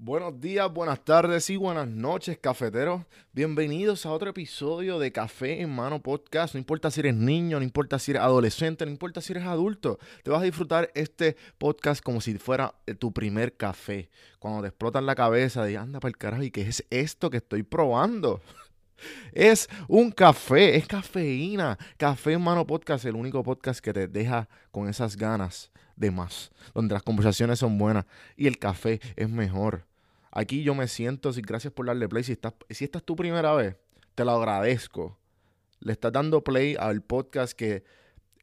Buenos días, buenas tardes y buenas noches, cafeteros. Bienvenidos a otro episodio de Café en Mano Podcast. No importa si eres niño, no importa si eres adolescente, no importa si eres adulto. Te vas a disfrutar este podcast como si fuera eh, tu primer café. Cuando te explotan la cabeza de, anda para el carajo, ¿y qué es esto que estoy probando? Es un café, es cafeína. Café en Mano Podcast, el único podcast que te deja con esas ganas de más, donde las conversaciones son buenas y el café es mejor. Aquí yo me siento, si gracias por darle play. Si, estás, si esta es tu primera vez, te lo agradezco. Le estás dando play al podcast que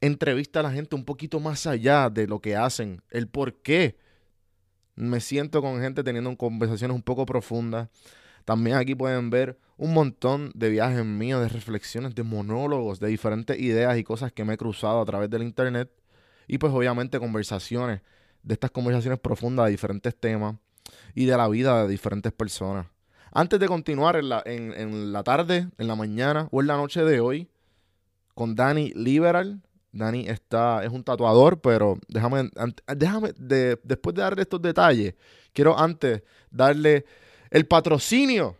entrevista a la gente un poquito más allá de lo que hacen, el por qué. Me siento con gente teniendo conversaciones un poco profundas. También aquí pueden ver un montón de viajes míos, de reflexiones, de monólogos, de diferentes ideas y cosas que me he cruzado a través del internet. Y pues obviamente conversaciones, de estas conversaciones profundas de diferentes temas y de la vida de diferentes personas. Antes de continuar en la, en, la tarde, en la mañana o en la noche de hoy con Dani Liberal. Dani está, es un tatuador, pero déjame, déjame después de darle estos detalles, quiero antes darle el patrocinio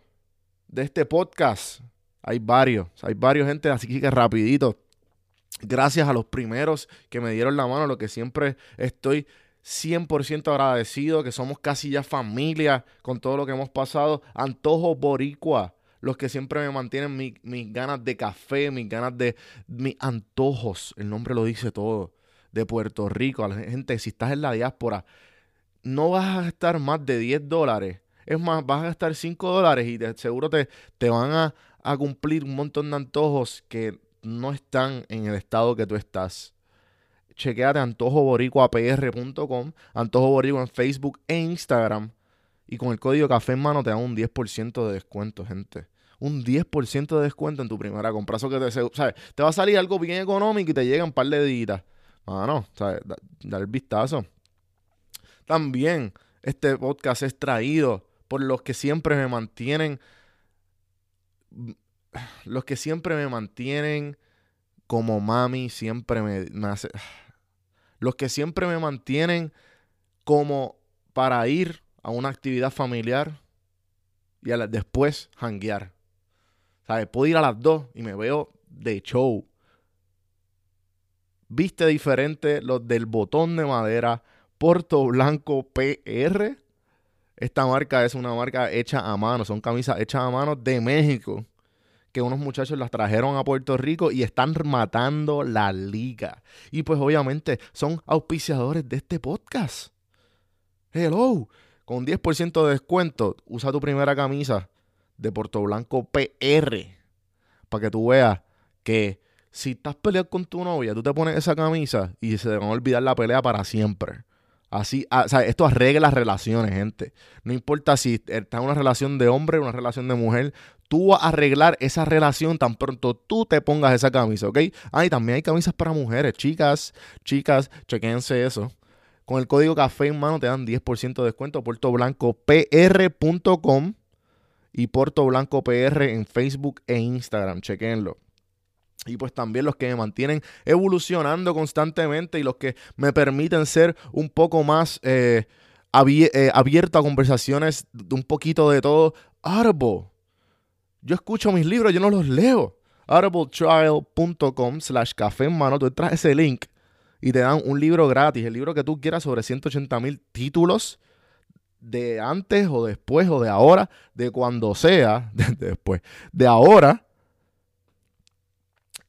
de este podcast. Hay varios, hay varios gente, así que rapidito. Gracias a los primeros que me dieron la mano, lo que siempre estoy 100% agradecido, que somos casi ya familia con todo lo que hemos pasado. Antojo Boricua, los que siempre me mantienen mis ganas de café, mis ganas de mis antojos, el nombre lo dice todo, de Puerto Rico. A la gente, si estás en la diáspora, no vas a gastar más de 10 dólares. Es más, vas a gastar 5 dólares y de seguro te, te van a, a cumplir un montón de antojos que no están en el estado que tú estás chequeate antojoboricuapr.com, Antojo Boricua en Facebook e Instagram. Y con el código café en mano te dan un 10% de descuento, gente. Un 10% de descuento en tu primera compra. Eso que te, ¿sabes? te va a salir algo bien económico y te llega un par de días. Mano, ¿sabes? Da, el vistazo. También este podcast es traído por los que siempre me mantienen. Los que siempre me mantienen como mami, siempre me, me hace los que siempre me mantienen como para ir a una actividad familiar y a después hanguear. ¿Sabes? Puedo ir a las dos y me veo de show. Viste diferente los del botón de madera Porto Blanco PR. Esta marca es una marca hecha a mano, son camisas hechas a mano de México que unos muchachos las trajeron a Puerto Rico y están matando la liga. Y pues obviamente son auspiciadores de este podcast. Hello, con 10% de descuento, usa tu primera camisa de Puerto Blanco PR para que tú veas que si estás peleando con tu novia, tú te pones esa camisa y se te a olvidar la pelea para siempre. Así, ah, o sea, esto arregla las relaciones, gente. No importa si estás en una relación de hombre o una relación de mujer, tú vas a arreglar esa relación tan pronto tú te pongas esa camisa, ¿ok? Ah, y también hay camisas para mujeres, chicas, chicas, chequense eso. Con el código café en mano te dan 10% de descuento, puertoblancopr.com y Puerto Blanco PR en Facebook e Instagram, chequenlo. Y pues también los que me mantienen evolucionando constantemente y los que me permiten ser un poco más eh, eh, abierto a conversaciones de un poquito de todo. Arbo. Yo escucho mis libros, yo no los leo. audibletrial.com slash café en mano. Tú entras ese link y te dan un libro gratis. El libro que tú quieras sobre 180 mil títulos de antes o después o de ahora, de cuando sea, de después, de ahora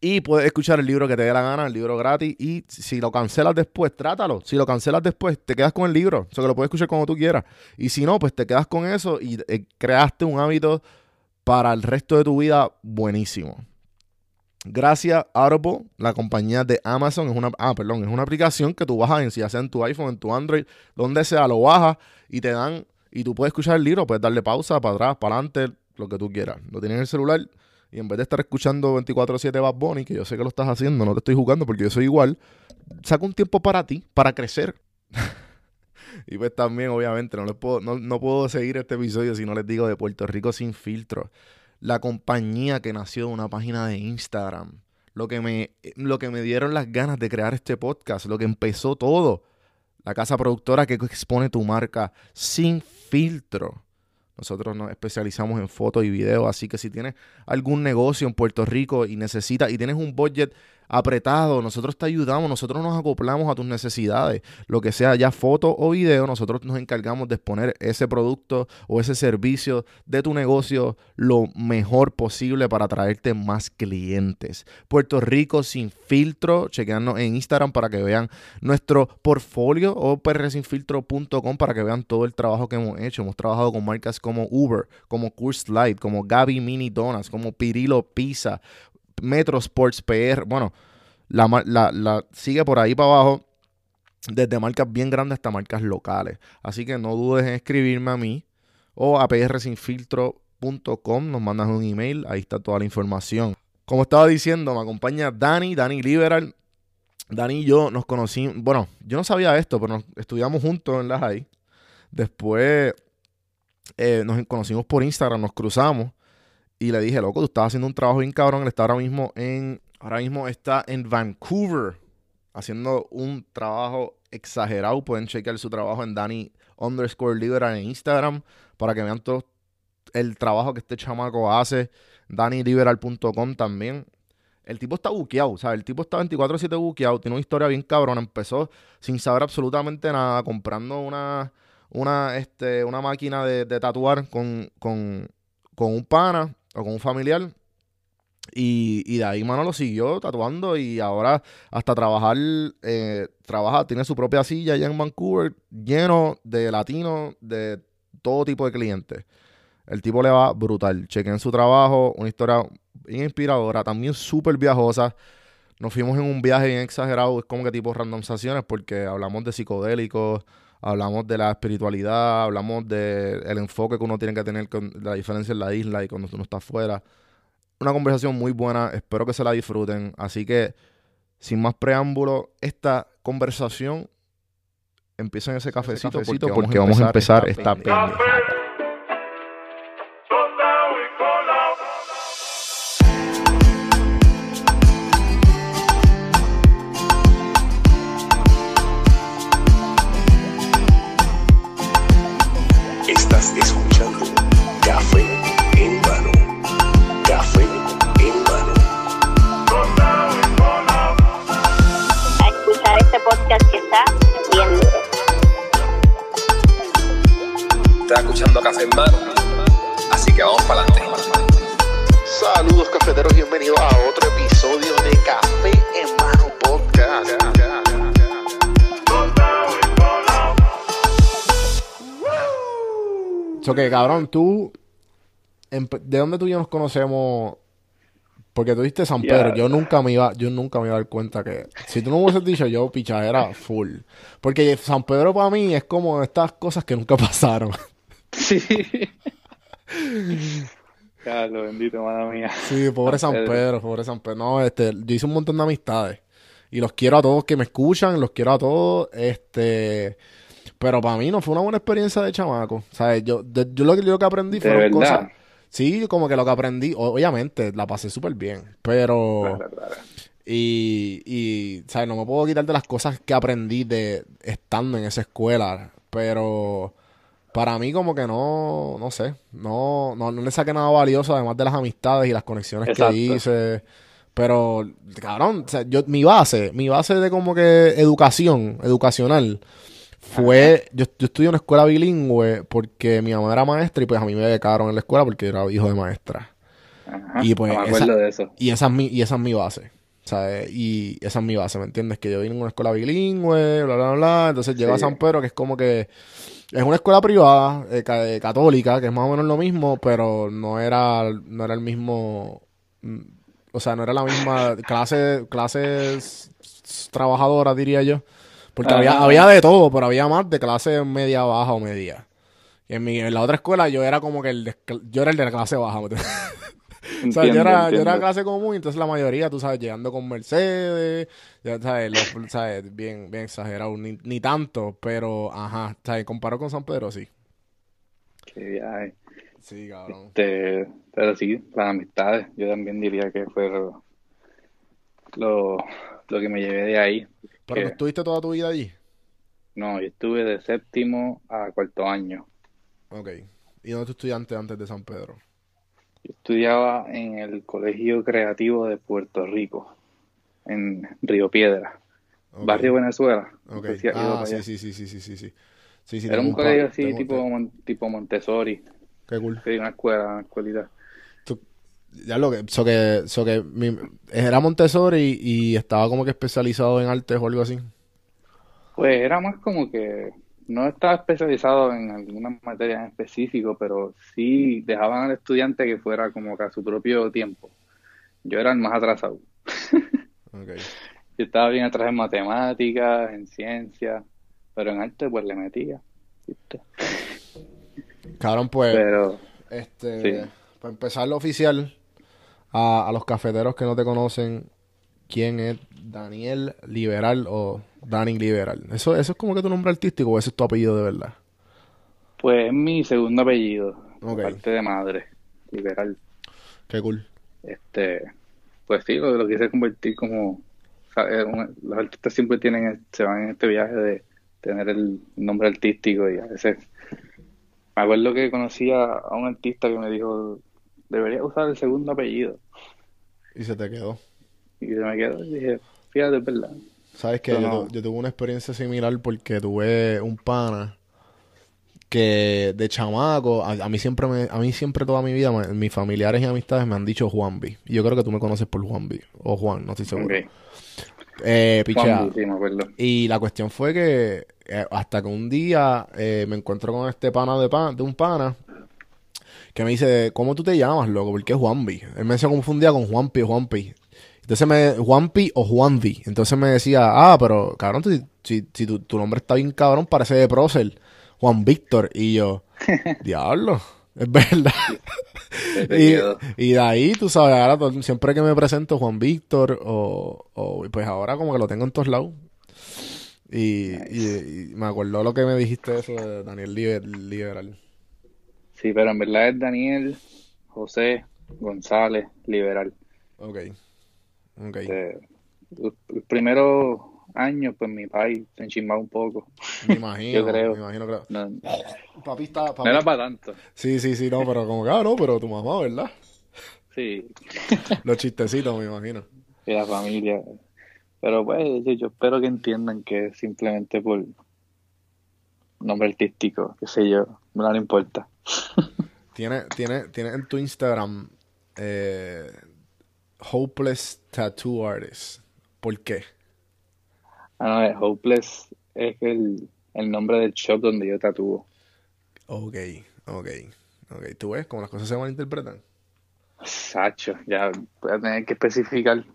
y puedes escuchar el libro que te dé la gana, el libro gratis. Y si lo cancelas después, trátalo. Si lo cancelas después, te quedas con el libro. O sea, que lo puedes escuchar como tú quieras. Y si no, pues te quedas con eso y eh, creaste un hábito para el resto de tu vida buenísimo. Gracias Audible, la compañía de Amazon, es una, ah, perdón, es una aplicación que tú bajas en, si sea en tu iPhone, en tu Android, donde sea, lo bajas y te dan, y tú puedes escuchar el libro, puedes darle pausa, para atrás, para adelante, lo que tú quieras. Lo tienes en el celular, y en vez de estar escuchando 24-7 Bad Bunny, que yo sé que lo estás haciendo, no te estoy jugando porque yo soy igual, saca un tiempo para ti, para crecer. y pues también, obviamente, no, les puedo, no, puedo seguir este episodio si no les digo de Puerto Rico sin filtro. La compañía que nació de una página de Instagram. Lo que, me, lo que me dieron las ganas de crear este podcast. Lo que empezó todo. La casa productora que expone tu marca sin filtro. Nosotros nos especializamos en fotos y videos, así que si tienes algún negocio en Puerto Rico y necesitas y tienes un budget apretado, nosotros te ayudamos, nosotros nos acoplamos a tus necesidades, lo que sea ya foto o video, nosotros nos encargamos de exponer ese producto o ese servicio de tu negocio lo mejor posible para traerte más clientes. Puerto Rico sin filtro, chequeando en Instagram para que vean nuestro portfolio o prsinfiltro.com para que vean todo el trabajo que hemos hecho. Hemos trabajado con marcas como Uber, como Curse Light, como Gaby Mini Donuts, como Pirilo Pizza, Metro Sports PR, bueno, la, sigue por ahí para abajo, desde marcas bien grandes hasta marcas locales. Así que no dudes en escribirme a mí o a prsinfiltro.com, nos mandas un email, ahí está toda la información. Como estaba diciendo, me acompaña Dani, Dani Liberal. Dani y yo nos conocimos, bueno, yo no sabía esto, pero nos estudiamos juntos en la high. Después eh, nos conocimos por Instagram, nos cruzamos y le dije, loco, tú estás haciendo un trabajo bien cabrón. Él está ahora mismo en, ahora mismo está en Vancouver haciendo un trabajo exagerado. Pueden chequear su trabajo en Danny underscore Liberal en Instagram para que vean todo el trabajo que este chamaco hace. DannyLiberal.com también. El tipo está buqueado, o sea, el tipo está 24-7 buqueado, tiene una historia bien cabrón. Empezó sin saber absolutamente nada, comprando una, una, este, una máquina de, tatuar con, con, con un pana o con un familiar. Y, de ahí, mano, lo siguió tatuando y ahora hasta trabajar, eh, trabaja, tiene su propia silla allá en Vancouver, lleno de latinos, de todo tipo de clientes. El tipo le va brutal. Chequen su trabajo, una historia inspiradora, también súper viajosa. Nos fuimos en un viaje bien exagerado, es como que tipo randomizaciones, porque hablamos de psicodélicos, hablamos de la espiritualidad, hablamos del enfoque que uno tiene que tener con la diferencia en la isla y cuando uno está afuera. Una conversación muy buena, espero que se la disfruten. Así que, sin más preámbulo, esta conversación empieza en ese cafecito, porque, vamos a empezar, esta, esta cabrón, tú. ¿De dónde tú y yo nos conocemos? Porque tú diste San Pedro. Yo nunca me iba, yo nunca me iba a dar cuenta que. Si tú no me hubieses dicho, yo era full. Porque San Pedro para mí es como estas cosas que nunca pasaron. Sí. Carlos, bendito, madre mía. Sí, pobre San Pedro, pobre San Pedro. No, este, yo hice un montón de amistades. Y los quiero a todos que me escuchan, los quiero a todos. Este. Pero para mí no fue una buena experiencia de chamaco. ¿Sabes? Yo, yo lo, que, que aprendí fueron cosas. Sí, como que lo que aprendí, obviamente, la pasé súper bien. Pero. Y, y, ¿sabes? No me puedo quitar de las cosas que aprendí de estando en esa escuela. Pero para mí como que no, no sé, no, no, le saqué nada valioso además de las amistades y las conexiones que hice. Pero, cabrón, o sea, yo, mi base, mi base de como que educación, educacional, fue, yo, yo estudié en una escuela bilingüe porque mi mamá era maestra y pues a mí me becaron en la escuela porque era hijo de maestra. y pues esa, de eso. Y esa es mi, y esa es mi base. ¿sabes? Y esa es mi base, ¿me entiendes? Que yo vine en una escuela bilingüe, bla, bla, bla. Entonces llego a San Pedro, que es como que es una escuela privada, eh, eh, católica, que es más o menos lo mismo, pero no era, no era el mismo, mm, o sea, no era la misma clase, clases trabajadoras, diría yo. Porque había, había de todo, pero había más de clase media baja o media. Y en, mi, en la otra escuela yo era como que el yo era el de la clase baja. o sea, yo era, yo era clase común, entonces la mayoría, tú sabes, llegando con Mercedes, ya sabes, sabes bien, bien exagerado, ni, ni, tanto, pero ajá, ¿sabes? Comparado con San Pedro, sí. Qué viaje. Sí, cabrón. Este, pero sí, las amistades, yo también diría que fue lo, lo, lo que me llevé de ahí. ¿Pero estuviste toda tu vida allí? No, yo estuve de séptimo a cuarto año. Ok. ¿Y dónde tú estudiaste antes de San Pedro? Yo estudiaba en el Colegio Creativo de Puerto Rico, en Río Piedra. Barrio Venezuela. No Ok. sé si has ido Ah, sí, sí, sí, sí, sí, sí, sí. Sí, sí, Era un colegio así, tipo, tipo Montessori. Qué cool. Sí, una escuela, una escuelita. Ya lo que, so que, so que mi- era Montessori y estaba como que especializado en artes o algo así. Pues era más como que no estaba especializado en alguna materia en específico, pero sí dejaban al estudiante que fuera como que a su propio tiempo. Yo era el más atrasado. Ok. Yo estaba bien atrás en matemáticas, en ciencias, pero en arte pues le metía. ¿viste? Cabrón, pues, Pero este, sí. para empezar lo oficial, a, a los cafeteros que no te conocen, ¿quién es Daniel Liberal o Danny Liberal? ¿Eso, eso es como que tu nombre artístico o ese es tu apellido de verdad? pues es mi segundo apellido, Ok. parte de madre, liberal. Qué cool. Este, pues sí, lo, lo quise convertir como, los artistas siempre tienen, se van en este viaje de tener el nombre artístico y a veces, me acuerdo que conocí a, a un artista que me dijo, debería usar el segundo apellido. Y se te quedó. Y yo me quedo y dije, fíjate, es verdad. Sabes que yo, no. tu- yo tuve una experiencia similar porque tuve un pana que de chamaco, a, a mí siempre me, a mí siempre toda mi vida, me- mis familiares y amistades me han dicho Juanvi. Y yo creo que tú me conoces por Juanvi. O Juan, no estoy seguro. Ok. Eh, pichea. Juan, sí. Y la cuestión fue que eh, hasta que un día eh, me encuentro con este pana de, pan, de un pana que me dice, ¿cómo tú te llamas, loco? Porque es Juanvi. Él me se confundía con Juanpi, Juanpi. Entonces me, Juanpi o Juanvi. Entonces me decía, ah, pero cabrón, si, si, si tu, tu nombre está bien cabrón, parece de prócer. Juan Víctor. Y yo, diablo, es verdad. Y, y de ahí, tú sabes, ahora siempre que me presento Juan Víctor o, o pues ahora como que lo tengo en todos lados. Y, y- y me acuerdo lo que me dijiste eso de Daniel Liber- Liberal. Sí, pero en verdad es Daniel José González Liberal. Ok. Ok. Este, los, los primeros años, pues mi país se enchimbaba un poco. Me imagino, Yo creo. me imagino que... No, Papi está... no papi- era para tanto. Sí, sí, sí, no, pero como que, ah, no, pero tu mamá, ¿verdad? Sí, Los chistecitos, me imagino. y la familia. Pero pues yo, yo espero que entiendan que es simplemente por nombre artístico, qué sé yo, no le importa. Tiene, tiene, tiene en tu Instagram eh, Hopeless Tattoo Artist. ¿Por qué? Ah, no, es Hopeless es el, el nombre del shop donde yo tatúo. Ok, ok, ok. ¿Tú ves cómo las cosas se malinterpretan? Sacho, ya voy a tener que especificar.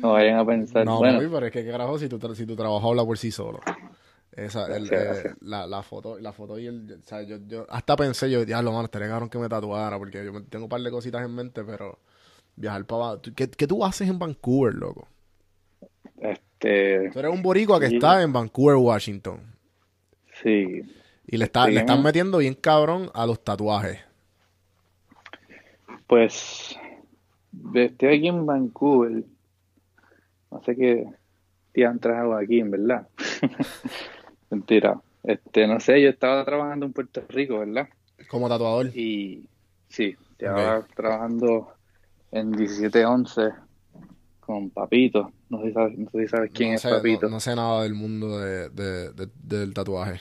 No vayan a pensar, No, bueno, pero es que qué carajo si tu, si tu trabajo habla por sí solo. Esa, el, eh, la, la foto, la foto y el, o sea, yo, yo hasta pensé, yo, diablo, mano, estaría cabrón que me tatuara, porque yo tengo un par de cositas en mente, pero viajar para abajo. ¿Tú- ¿Qué, qué tú haces en Vancouver, loco? este, Tú eres un boricua que Sí. está en Vancouver, Washington, sí, y le, está, Sí, le están metiendo bien cabrón a los tatuajes. pues estoy aquí en Vancouver, no sé qué diantres hago aquí, en verdad. Mentira, este, no sé, yo estaba trabajando en Puerto Rico, ¿verdad? Como tatuador. Y sí, estaba trabajando en 1711 con Papito, no sé sabes, no sé si sabes quién no es Papito. No, no sé nada del mundo de, de- de- del tatuaje.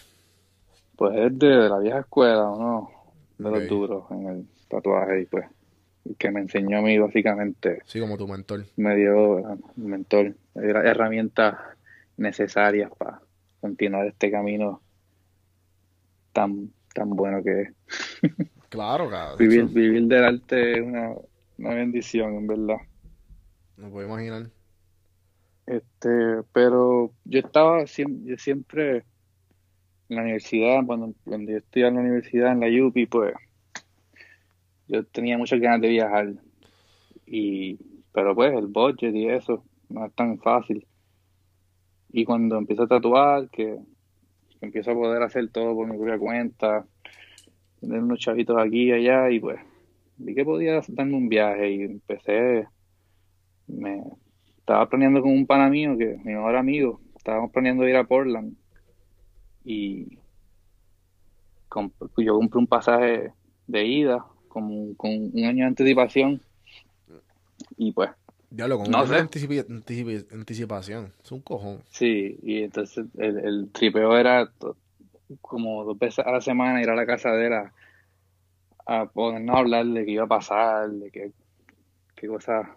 Pues es de, la vieja escuela, uno de los duros en el tatuaje y pues que me enseñó a mí básicamente Sí, como tu mentor. me dio mentor, herramientas necesarias para continuar este camino tan tan bueno que es. Claro, cabrón. Vivir, vivir del arte es una, una bendición, en verdad. No puedo imaginar. Este, pero yo estaba siempre, yo siempre en la universidad, cuando, cuando yo estudiaba en la universidad, en la UPI, pues yo tenía muchas ganas de viajar. Y, pero pues el budget y eso no es tan fácil. Y cuando empiezo a tatuar, que, empiezo a poder hacer todo por mi propia cuenta, tener unos chavitos aquí y allá, y pues vi que podía darme un viaje y empecé, me estaba planeando con un pana mío, que mi mejor amigo, estábamos planeando ir a Portland y yo compré un pasaje de ida con un año de anticipación y pues Diablo, con No una anticipación. Es un cojón. Sí, y entonces el, el tripeo era como dos veces a la semana ir a la casa de él a, a ponernos a hablar de qué iba a pasar, de qué, qué cosas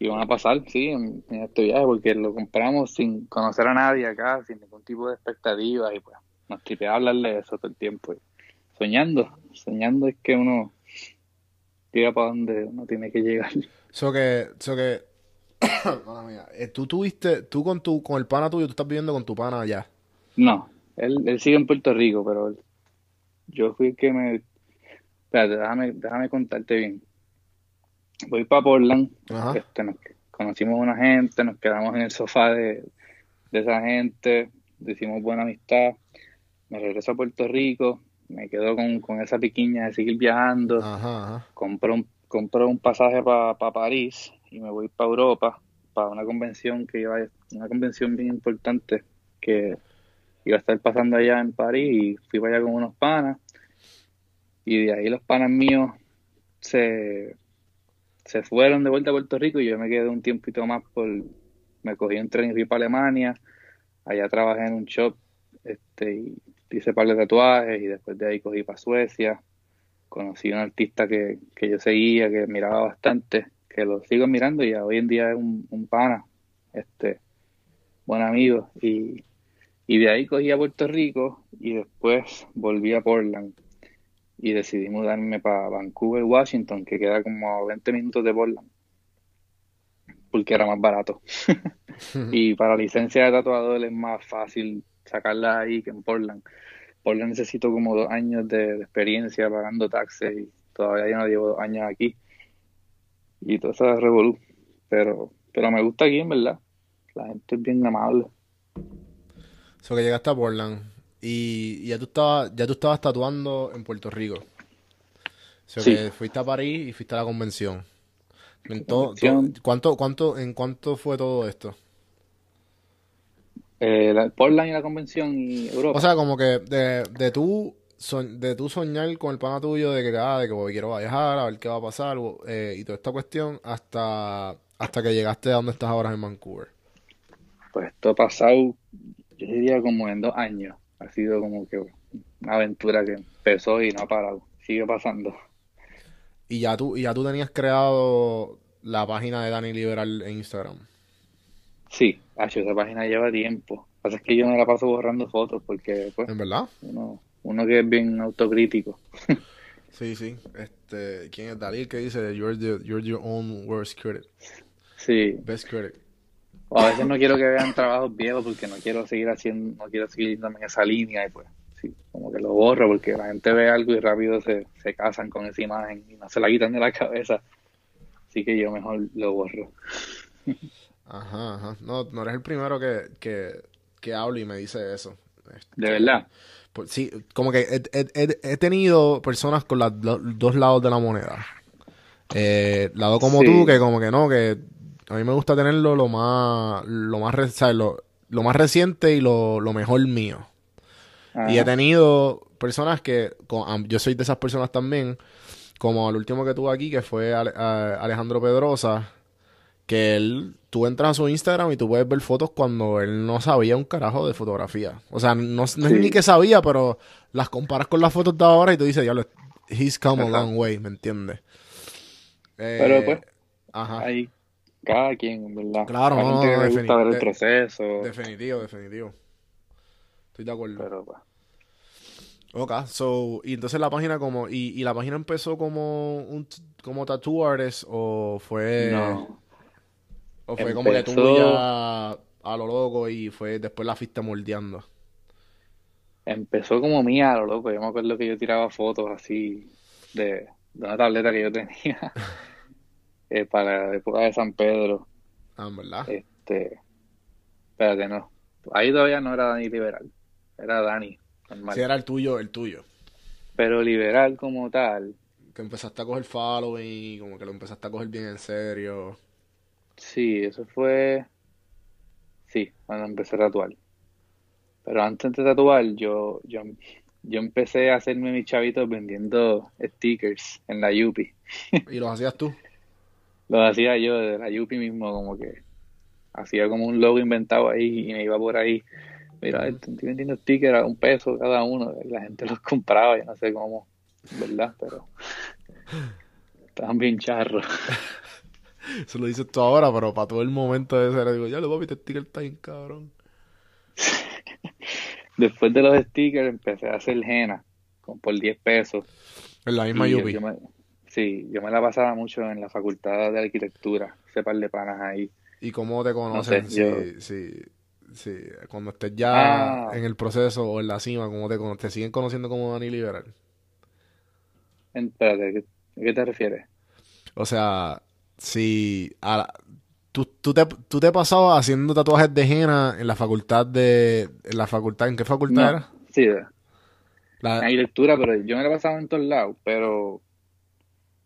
iban a pasar, sí, en, en este viaje, porque lo compramos sin conocer a nadie acá, sin ningún tipo de expectativas, y pues nos tripeaba hablarle de eso todo el tiempo. y soñando, soñando es que uno llega para donde uno tiene que llegar. So que, so que, mía, eh, tú tuviste, tú con tu, con el pana tuyo, tú estás viviendo con tu pana allá. No, él, él sigue en Puerto Rico, pero él- yo fui el que me... Espérate, déjame, déjame contarte bien. Voy para Portland, este, nos, conocimos una gente, nos quedamos en el sofá de, de esa gente, hicimos buena amistad, me regreso a Puerto Rico, me quedo con, con esa piquiña de seguir viajando, Ajá, ajá. compro un, compro un pasaje para París y me voy para Europa para una convención que iba, una convención bien importante que iba a estar pasando allá en París y fui para allá con unos panas. Y de ahí los panas míos se, se fueron de vuelta a Puerto Rico y yo me quedé un tiempito más por me cogí un tren y fui para Alemania. Allá trabajé en un shop este y hice par de tatuajes y después de ahí cogí para Suecia conocí a un artista que, que yo seguía, que miraba bastante, que lo sigo mirando y hoy en día es un, un pana, este, buen amigo. Y, y de ahí cogí a Puerto Rico y después volví a Portland y decidí mudarme para Vancouver, Washington, que queda como a 20 minutos de Portland, porque era más barato. y para licencia de tatuador es más fácil sacarla ahí que en Portland. Portland necesito como dos años de, de experiencia pagando taxes y todavía yo no llevo dos años aquí. Y todo eso es revolú. Pero, pero me gusta aquí, en verdad. La gente es bien amable. So que llegaste a Portland y, y ya tú estabas, ya tú estabas tatuando en Puerto Rico. So Sí. que fuiste a París y fuiste a la convención. ¿cuánto, cuánto, ¿En cuánto fue todo esto? Eh, la- Portland y la convención y Europa. O sea, como que de, de tú de tú soñar con el pana tuyo de que, ah, de que voy, quiero viajar, a ver qué va a pasar, eh, y toda esta cuestión, hasta, hasta que llegaste a donde estás ahora en Vancouver. pues esto ha pasado, yo diría como en dos años. Ha sido como que una aventura que empezó y no ha parado. Sigue pasando. Y ya tú, y ya tú tenías creado la página de Dani Liberal en Instagram. Sí, Hacho, esa página lleva tiempo. Lo que pasa es que yo me la paso borrando fotos porque pues ¿En verdad? uno, uno que es bien autocrítico. Sí, sí. Este, ¿quién es Dalil que dice you're the, you're your own worst critic, Sí, best critic? o a veces no quiero que vean trabajos viejos porque no quiero seguir haciendo, no quiero seguir yéndome en esa línea y pues sí, como que lo borro porque la gente ve algo y rápido se, se casan con esa imagen y no se la quitan de la cabeza. Así que yo mejor lo borro. Ajá, ajá. No, no eres el primero que, que, que habla y me dice eso. Este, De verdad. Pues sí, como que he, he- he- tenido personas con las lo- dos lados de la moneda. Eh, lado como Sí. tú, que como que no, que a mí me gusta tenerlo lo más, lo más. Lo, lo más reciente y lo, lo mejor mío. Y he Ajá. tenido personas que, co- am- yo soy de esas personas también, como el último que tuve aquí, que fue a- Alejandro Pedrosa, que él, tú entras a su Instagram y tú puedes ver fotos cuando él no sabía un carajo de fotografía. O sea, no, no es ni que sabía, pero las comparas con las fotos de ahora y tú dices, diablo, he's come a long way, ¿me entiendes? Eh, Pero pues, ajá, hay cada quien, en ¿verdad? Claro, Hay no, no, defini- gusta ver el proceso, definitivo, definitivo. Estoy de acuerdo. pero pues, Ok, so, y entonces la página como, y, y la página empezó como un, como tattoo artist o fue, no. O fue como que tú Empezó- ya a lo loco y fue, después la fuiste moldeando. Empezó como mía, a lo loco. Yo me acuerdo que yo tiraba fotos así de, de una tableta que yo tenía eh, para la época de San Pedro. Ah, en verdad. Este, espérate, no. Ahí todavía no era Dani Liberal, era Dani, normal. Sí, era el tuyo, el tuyo. Pero Liberal como tal, Que empezaste a coger following y como que lo empezaste a coger bien en serio. Sí, eso fue, sí, cuando empecé a tatuar. Pero antes de tatuar, yo, yo yo empecé a hacerme mis chavitos vendiendo stickers en la Yupi. ¿Y los hacías tú? Los hacía yo de la Yupi mismo, como que hacía como un logo inventado ahí y me iba por ahí. Mira, estoy vendiendo stickers a un peso cada uno. La gente los compraba, yo no sé cómo, ¿verdad? Pero estaban bien charros. Eso lo dices tú ahora, pero para todo el momento de ese, le digo, ya lo papi, este sticker está bien cabrón. Después de los stickers empecé a hacer henna con, por 10 pesos. En la misma yo- yo me- sí, yo me la pasaba mucho en la facultad de arquitectura, ese par de panas ahí. ¿Y cómo te conocen? sé, yo- si, si, si cuando estés ya Ah. en el proceso o en la cima, ¿cómo te, te siguen conociendo como Dani Liberal? Espérate, ¿qué- ¿a qué te refieres? O sea, si a la- tú, tú te, tú te pasabas haciendo tatuajes de henna en la facultad de... ¿En la facultad? ¿En qué facultad No, era? sí, La- en arquitectura, pero yo me la pasaba en todos lados, pero,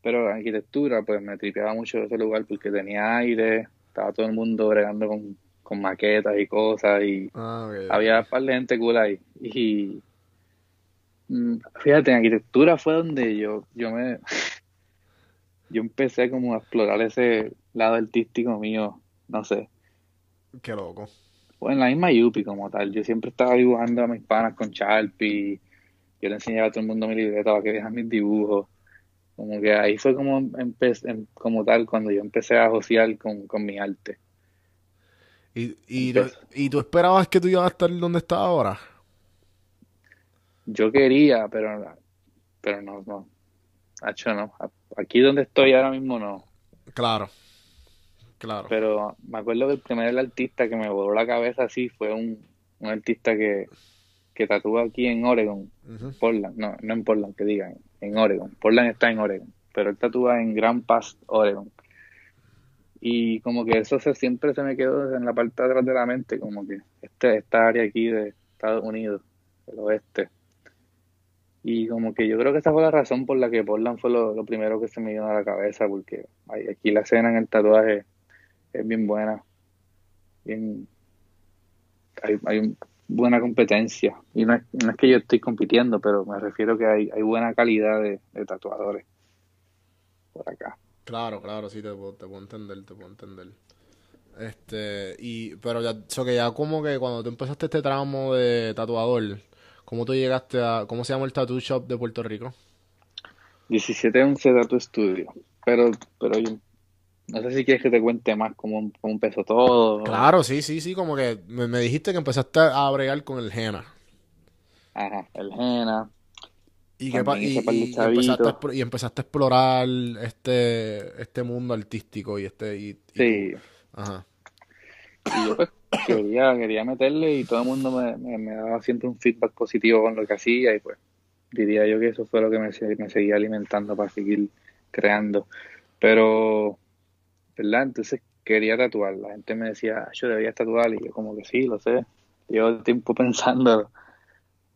pero en arquitectura pues me tripeaba mucho ese lugar porque tenía aire, estaba todo el mundo bregando con, con maquetas y cosas y Ah, había un par de gente cool ahí. Y mm, fíjate, en arquitectura fue donde yo, yo me yo empecé como a explorar ese lado artístico mío, no sé. Qué loco. Pues en la misma Yupi como tal, yo siempre estaba dibujando a mis panas con Sharpie, yo le enseñaba a todo el mundo mi libreta para que vean mis dibujos. Como que ahí fue como empecé, em- como tal cuando yo empecé a josear con, con mi arte. ¿Y, y, tú. ¿Y tú esperabas que tú ibas a estar donde estás ahora? Yo quería, pero, pero no, no. No. Aquí donde estoy ahora mismo no. Claro. Claro. Pero me acuerdo que el primer artista que me voló la cabeza así fue un, un artista que, que tatúa aquí en Oregon. Portland, no, no en Portland, que digan, en Oregon. Portland está en Oregon, pero él tatúa en Grand Pass, Oregon. Y como que eso se, siempre se me quedó en la parte de atrás de la mente, como que este, esta área aquí de Estados Unidos, el oeste. Y como que yo creo que esa fue la razón por la que Portland fue lo, lo primero que se me vino a la cabeza, porque aquí la escena en el tatuaje es bien buena, bien, hay, hay buena competencia. Y no es, no es que yo estoy compitiendo, pero me refiero que hay, hay buena calidad de, de tatuadores por acá. Claro, claro, sí, te puedo, te puedo entender, te puedo entender. Este, y, pero ya, que ya como que cuando tú empezaste este tramo de tatuador, ¿cómo tú llegaste a, cómo se llama el tattoo shop de Puerto Rico? 1711 Tattoo Studio. Pero, pero yo no sé si quieres que te cuente más cómo, cómo empezó todo. Claro, sí, sí, sí, como que me, me dijiste que empezaste a bregar con el henna. Ajá, el henna. Y, que, y, y- empezaste a, y empezaste a explorar este, este mundo artístico y este, y, Sí. ajá. Y yo pues quería, quería meterle y todo el mundo me, me, daba siempre un feedback positivo con lo que hacía y pues diría yo que eso fue lo que me, me seguía alimentando para seguir creando. Pero, ¿verdad? Entonces quería tatuar. La gente me decía, "Ah, yo debería tatuar y yo como que sí, lo sé. Llevo tiempo pensándolo.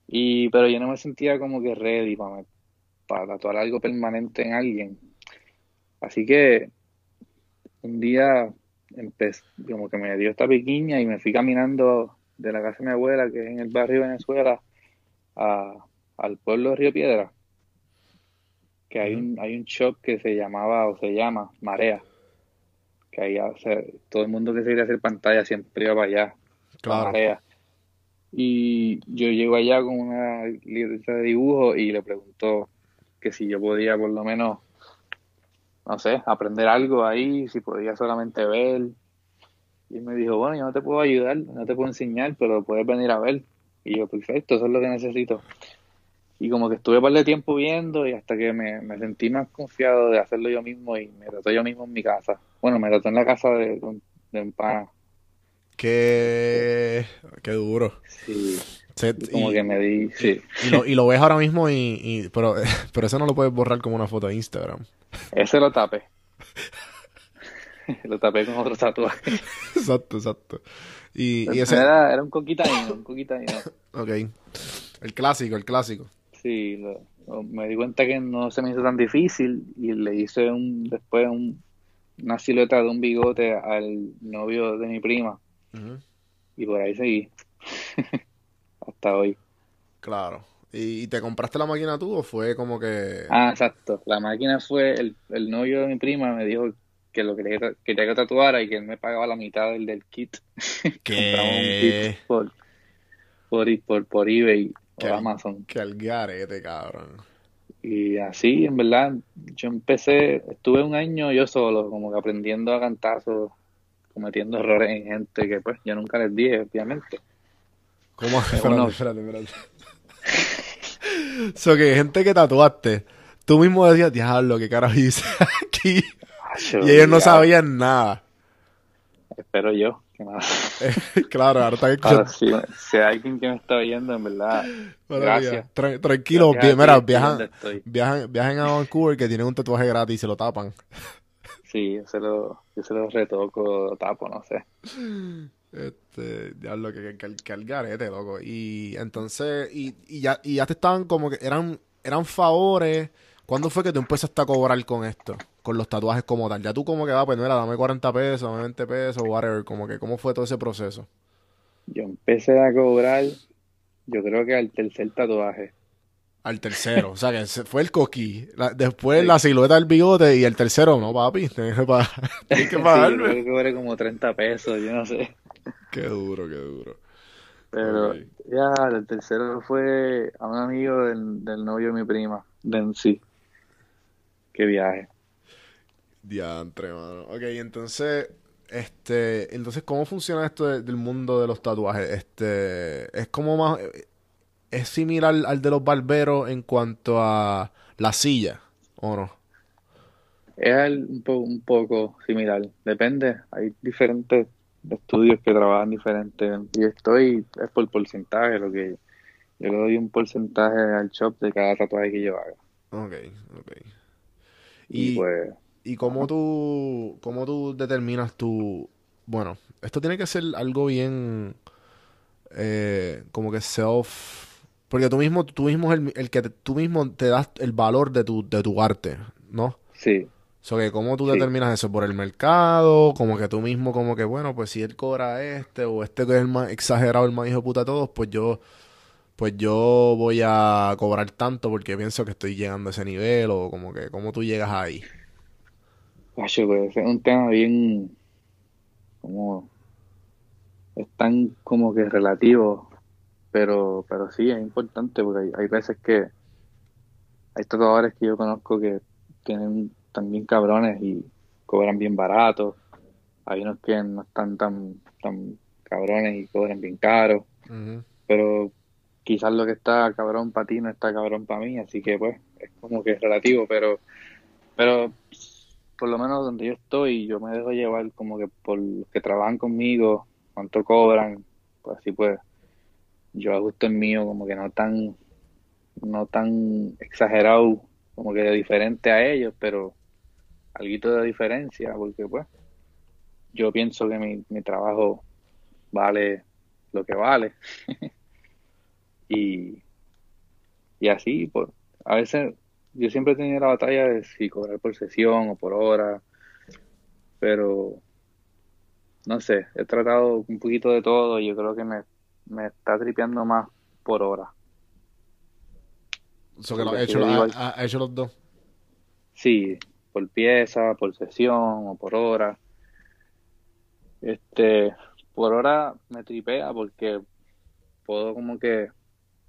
Y, pero yo no me sentía como que ready para, para tatuar algo permanente en alguien. Así que un día empecé, como que me dio esta piquiña y me fui caminando de la casa de mi abuela, que es en el barrio Venezuela, a, al pueblo de Río Piedra, que hay un, hay un shop que se llamaba o se llama Marea, que ahí hace- todo el mundo que se quiere hacer pantalla siempre iba para allá, Claro. Marea. Y yo llego allá con una libreta de dibujo y le pregunto que si yo podía por lo menos, no sé, aprender algo ahí, si podía solamente ver. Y él me dijo, bueno, yo no te puedo ayudar, no te puedo enseñar, pero puedes venir a ver. Y yo, perfecto, eso es lo que necesito. Y como que estuve un par de tiempo viendo y hasta que me, me sentí más confiado de hacerlo yo mismo y me trató yo mismo en mi casa. Bueno, me trató en la casa de, de un, de un pana. Qué, qué duro. Sí, Se- y como y- que me di, sí. Y lo, y lo ves ahora mismo y, y- pero, pero eso no lo puedes borrar como una foto de Instagram. Ese lo tapé. lo tapé con otro tatuaje. Exacto, exacto. Y, y ese, Era, era un coquitaino, un coquitaino. ok. El clásico, el clásico. Sí, lo- lo- me di cuenta que no se me hizo tan difícil y le hice un después un, una silueta de un bigote al novio de mi prima y por ahí seguí hasta hoy. Claro. ¿Y, te compraste la máquina tú o fue como que... Ah, exacto. La máquina fue, el, el novio de mi prima me dijo que lo quería, quería que tatuara y que él me pagaba la mitad del, del kit. Compramos un ¿Qué? kit por, por, por, por eBay o Qué, Amazon. qué algarete, cabrón. Y así, en verdad, yo empecé, estuve un año yo solo, como que aprendiendo a cantazos, cometiendo errores en gente que pues yo nunca les dije, obviamente. ¿Cómo? Es Espérate, espérate, espérate. So que gente que tatuaste, tú mismo decías, diablo, ¿qué carajo hice aquí? Y ellos no sabían nada. espero yo. Que nada. Claro, ahora Ahora, escuchando. si, si hay alguien que me está oyendo, en verdad, gracias. Tra- tranquilo, Gracias mira, viajan, viajan, a Vancouver que tienen un tatuaje gratis y se lo tapan. Sí, yo se lo, yo se lo retoco, lo tapo, no sé. Este, diablo, que, que, que al garete, loco. Y entonces, y, y ya, y ya te estaban como que, eran, eran favores. ¿Cuándo fue que tú empezaste a cobrar con esto? Con los tatuajes como tal. Ya tú como que, va, pues mira, dame 40 pesos, dame 20 pesos, whatever. Como que, ¿cómo fue todo ese proceso? Yo empecé a cobrar, yo creo que al tercer tatuaje. Al tercero, o sea que fue el coquí. La- después Sí, la silueta del bigote y el tercero, no, papi, tienes que pagar, tienes que sí, yo creo pagarme. que cobré como 30 pesos, yo no sé. Qué duro, qué duro. Pero ya, el tercero fue a un amigo del, del novio de mi prima, de sí. Qué viaje. Diantre, mano. Ok, entonces, este, entonces, ¿cómo funciona esto de- del mundo de los tatuajes? Este, es como más, es similar al de los barberos en cuanto a la silla, ¿o no? Es al- un, po- un poco similar, depende, hay diferentes estudios que trabajan diferente. Y estoy, es por porcentaje, lo que yo le doy un porcentaje al shop de cada tatuaje que yo haga. Ok, ok. Y Y, pues, y cómo tú, cómo tú determinas tu, bueno, esto tiene que ser algo bien, eh, como que self, porque tú mismo, tú mismo es el, el que te- tú mismo te das el valor de tu, de tu arte, ¿no? sí, So que cómo tú sí, determinas eso por el mercado, como que tú mismo, como que bueno, pues si él cobra este o este que es el más exagerado, el más hijo de puta de todos, pues yo, pues yo voy a cobrar tanto porque pienso que estoy llegando a ese nivel o como que cómo tú llegas ahí. Pues, es un tema bien, como, es tan como que relativo, pero, pero sí, es importante porque hay, hay veces que hay tatuadores que yo conozco que tienen también cabrones y cobran bien barato. Hay unos que no están tan, tan cabrones y cobran bien caro. Pero quizás lo que está cabrón para ti no está cabrón para mí, así que pues es como que es relativo, pero, pero por lo menos donde yo estoy, yo me dejo llevar como que por los que trabajan conmigo, cuánto cobran, pues así pues yo ajusto el mío como que no tan, no tan exagerado, como que diferente a ellos, pero algo de diferencia, porque pues yo pienso que mi, mi trabajo vale lo que vale. Y, y así, por, a veces yo siempre he tenido la batalla de si cobrar por sesión o por hora, pero no sé, he tratado un poquito de todo y yo creo que me, me está tripeando más por hora. Que lo hecho, ha hecho los dos. sí, por pieza, por sesión o por hora. Este, por hora me tripea porque puedo como que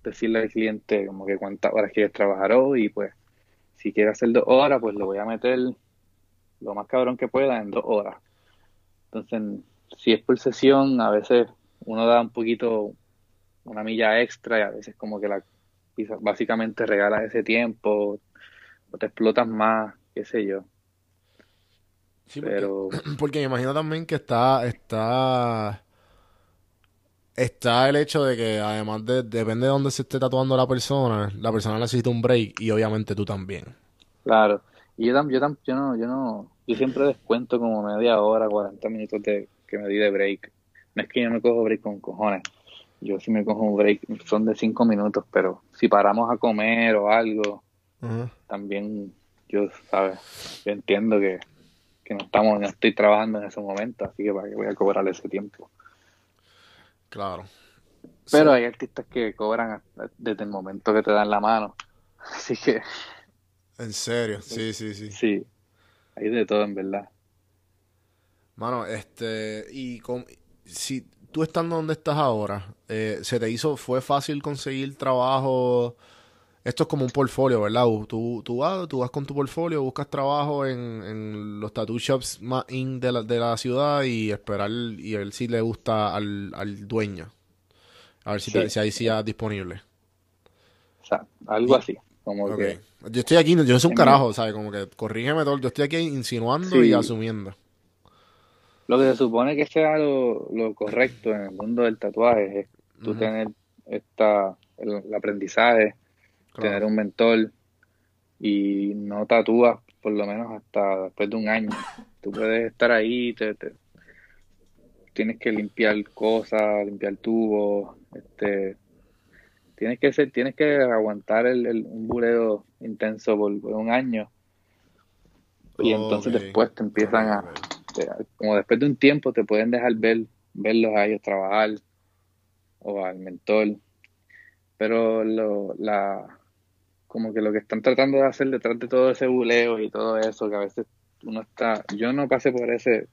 decirle al cliente como que cuántas horas quieres trabajar hoy y pues si quiere hacer dos horas pues le voy a meter lo más cabrón que pueda en dos horas. Entonces, si es por sesión, a veces uno da un poquito, una milla extra y a veces como que la básicamente regalas ese tiempo o te explotas más, qué sé yo. Sí, Pero porque me imagino también que está, está, está el hecho de que además de, depende de dónde se esté tatuando la persona, la persona necesita un break y obviamente tú también. claro, y yo, tam- yo, tam- yo no, yo no, yo siempre descuento como media hora, 40 minutos de que me di de break. No es que yo me cojo break con cojones. Yo sí me cojo un break, son de cinco minutos, pero si paramos a comer o algo, también yo, ¿sabes? Yo entiendo que, que no estamos, no estoy trabajando en ese momento, así que para qué voy a cobrar ese tiempo. Claro. Pero hay artistas que cobran desde el momento que te dan la mano. Así que. En serio, sí, sí, sí. Sí, hay de todo en verdad. Mano, este, y con, si tú estando donde estás ahora, eh, ¿se te hizo, fue fácil conseguir trabajo? Esto es como un portfolio, ¿verdad? Tú, tú, vas, tú vas con tu portfolio, buscas trabajo en, en los tattoo shops más in de la, de la ciudad y esperar y ver si le gusta al, al dueño. A ver si, si ahí sí ya disponible. O sea, algo así. Como que... Yo estoy aquí, yo no soy un carajo, ¿sabes? Como que corrígeme todo. Yo estoy aquí insinuando y asumiendo. Lo que se supone que sea lo, lo correcto en el mundo del tatuaje es tú tener esta, el, aprendizaje, tener un mentor y no tatúas por lo menos hasta después de un año. Tú puedes estar ahí, te, tienes que limpiar cosas, limpiar tubos, este, tienes que ser, tienes que aguantar el, un bureo intenso por, un año. Y entonces después te empiezan a, como después de un tiempo te pueden dejar ver, verlos a ellos trabajar o al mentor, pero lo, la, como que lo que están tratando de hacer detrás de todo ese buleo y todo eso, que a veces uno está, yo no pasé por ese,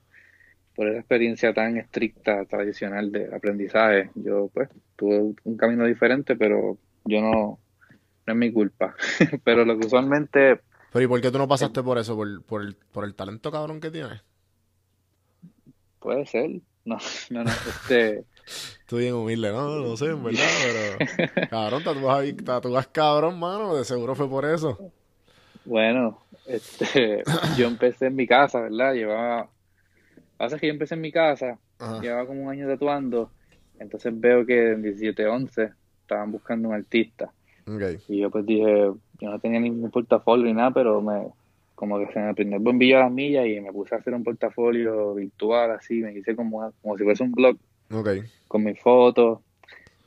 por esa experiencia tan estricta, tradicional de aprendizaje. Yo pues tuve un camino diferente, pero yo no, no es mi culpa. pero lo que usualmente... Pero ¿y por qué tú no pasaste por eso? ¿Por, por, el, por el talento cabrón que tienes? Puede ser. No, no, no, este... Estoy bien humilde, no, no sé, en verdad, pero... cabrón, tatuas, tatuas cabrón, mano, de seguro fue por eso. Bueno, este, yo empecé en mi casa, ¿verdad? Llevaba Pasa que yo empecé en mi casa, llevaba como un año tatuando, entonces veo que en 17, 11 estaban buscando un artista. Y yo pues dije, yo no tenía ningún portafolio ni nada, pero me como que se me prendió el bombillo a las millas y me puse a hacer un portafolio virtual así, me hice como, como si fuese un blog con mis fotos,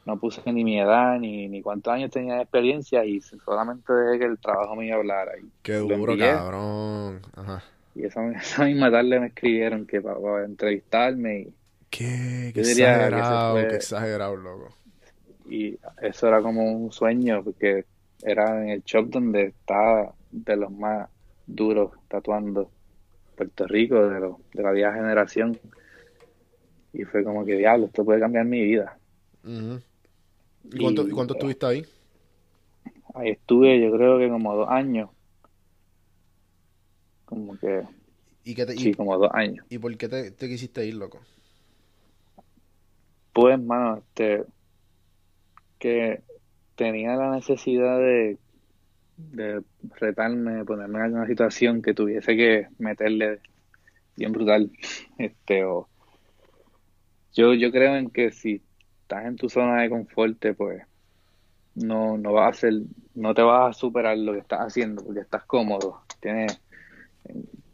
no puse ni mi edad ni, ni cuántos años tenía de experiencia y solamente dejé que el trabajo me hablara. Y Qué duro, cabrón. Ajá. Y esa, esa misma tarde me escribieron que para, entrevistarme. Y qué, qué exagerado, qué exagerado, loco. Y eso era como un sueño, porque era en el shop donde estaba de los más duros tatuando Puerto Rico, de, lo, de la vieja generación. Y fue como que, diablo, esto puede cambiar mi vida. ¿Y, cuánto, ¿y cuánto estuviste ahí? Ahí estuve, yo creo que como dos años como que ¿Y te, sí, como dos años. ¿Y por qué te, quisiste ir, loco? Pues, mano, este, que tenía la necesidad de, de retarme, ponerme en alguna situación que tuviese que meterle bien brutal. Este, o yo, yo creo en que si estás en tu zona de confort, pues no, no vas a hacer, no te vas a superar lo que estás haciendo porque estás cómodo. Tienes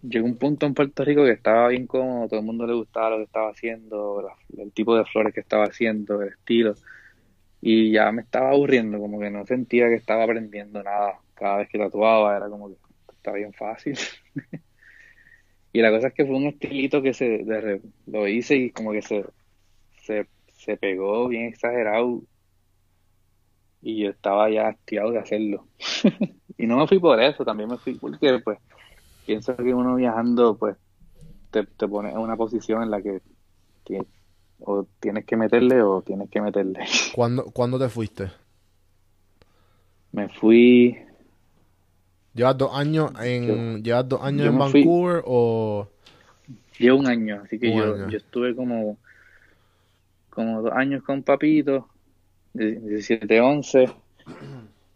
llegó un punto en Puerto Rico que estaba bien cómodo, todo el mundo le gustaba lo que estaba haciendo, el tipo de flores que estaba haciendo, el estilo, y ya me estaba aburriendo, como que no sentía que estaba aprendiendo nada. Cada vez que tatuaba era como que estaba bien fácil. y la cosa es que fue un estilito que se lo hice y como que se, se, se pegó bien exagerado y yo estaba ya hastiado de hacerlo. y no me fui por eso, también me fui porque pues pienso que uno viajando, pues, te, te pone en una posición en la que o tienes que meterle o tienes que meterle. ¿Cuándo, ¿cuándo te fuiste? Me fui... ¿Llevas dos años en, ¿llevas dos años en Vancouver o...? Llevo un año, así que yo, yo estuve como, como dos años con Papito, 17, 11,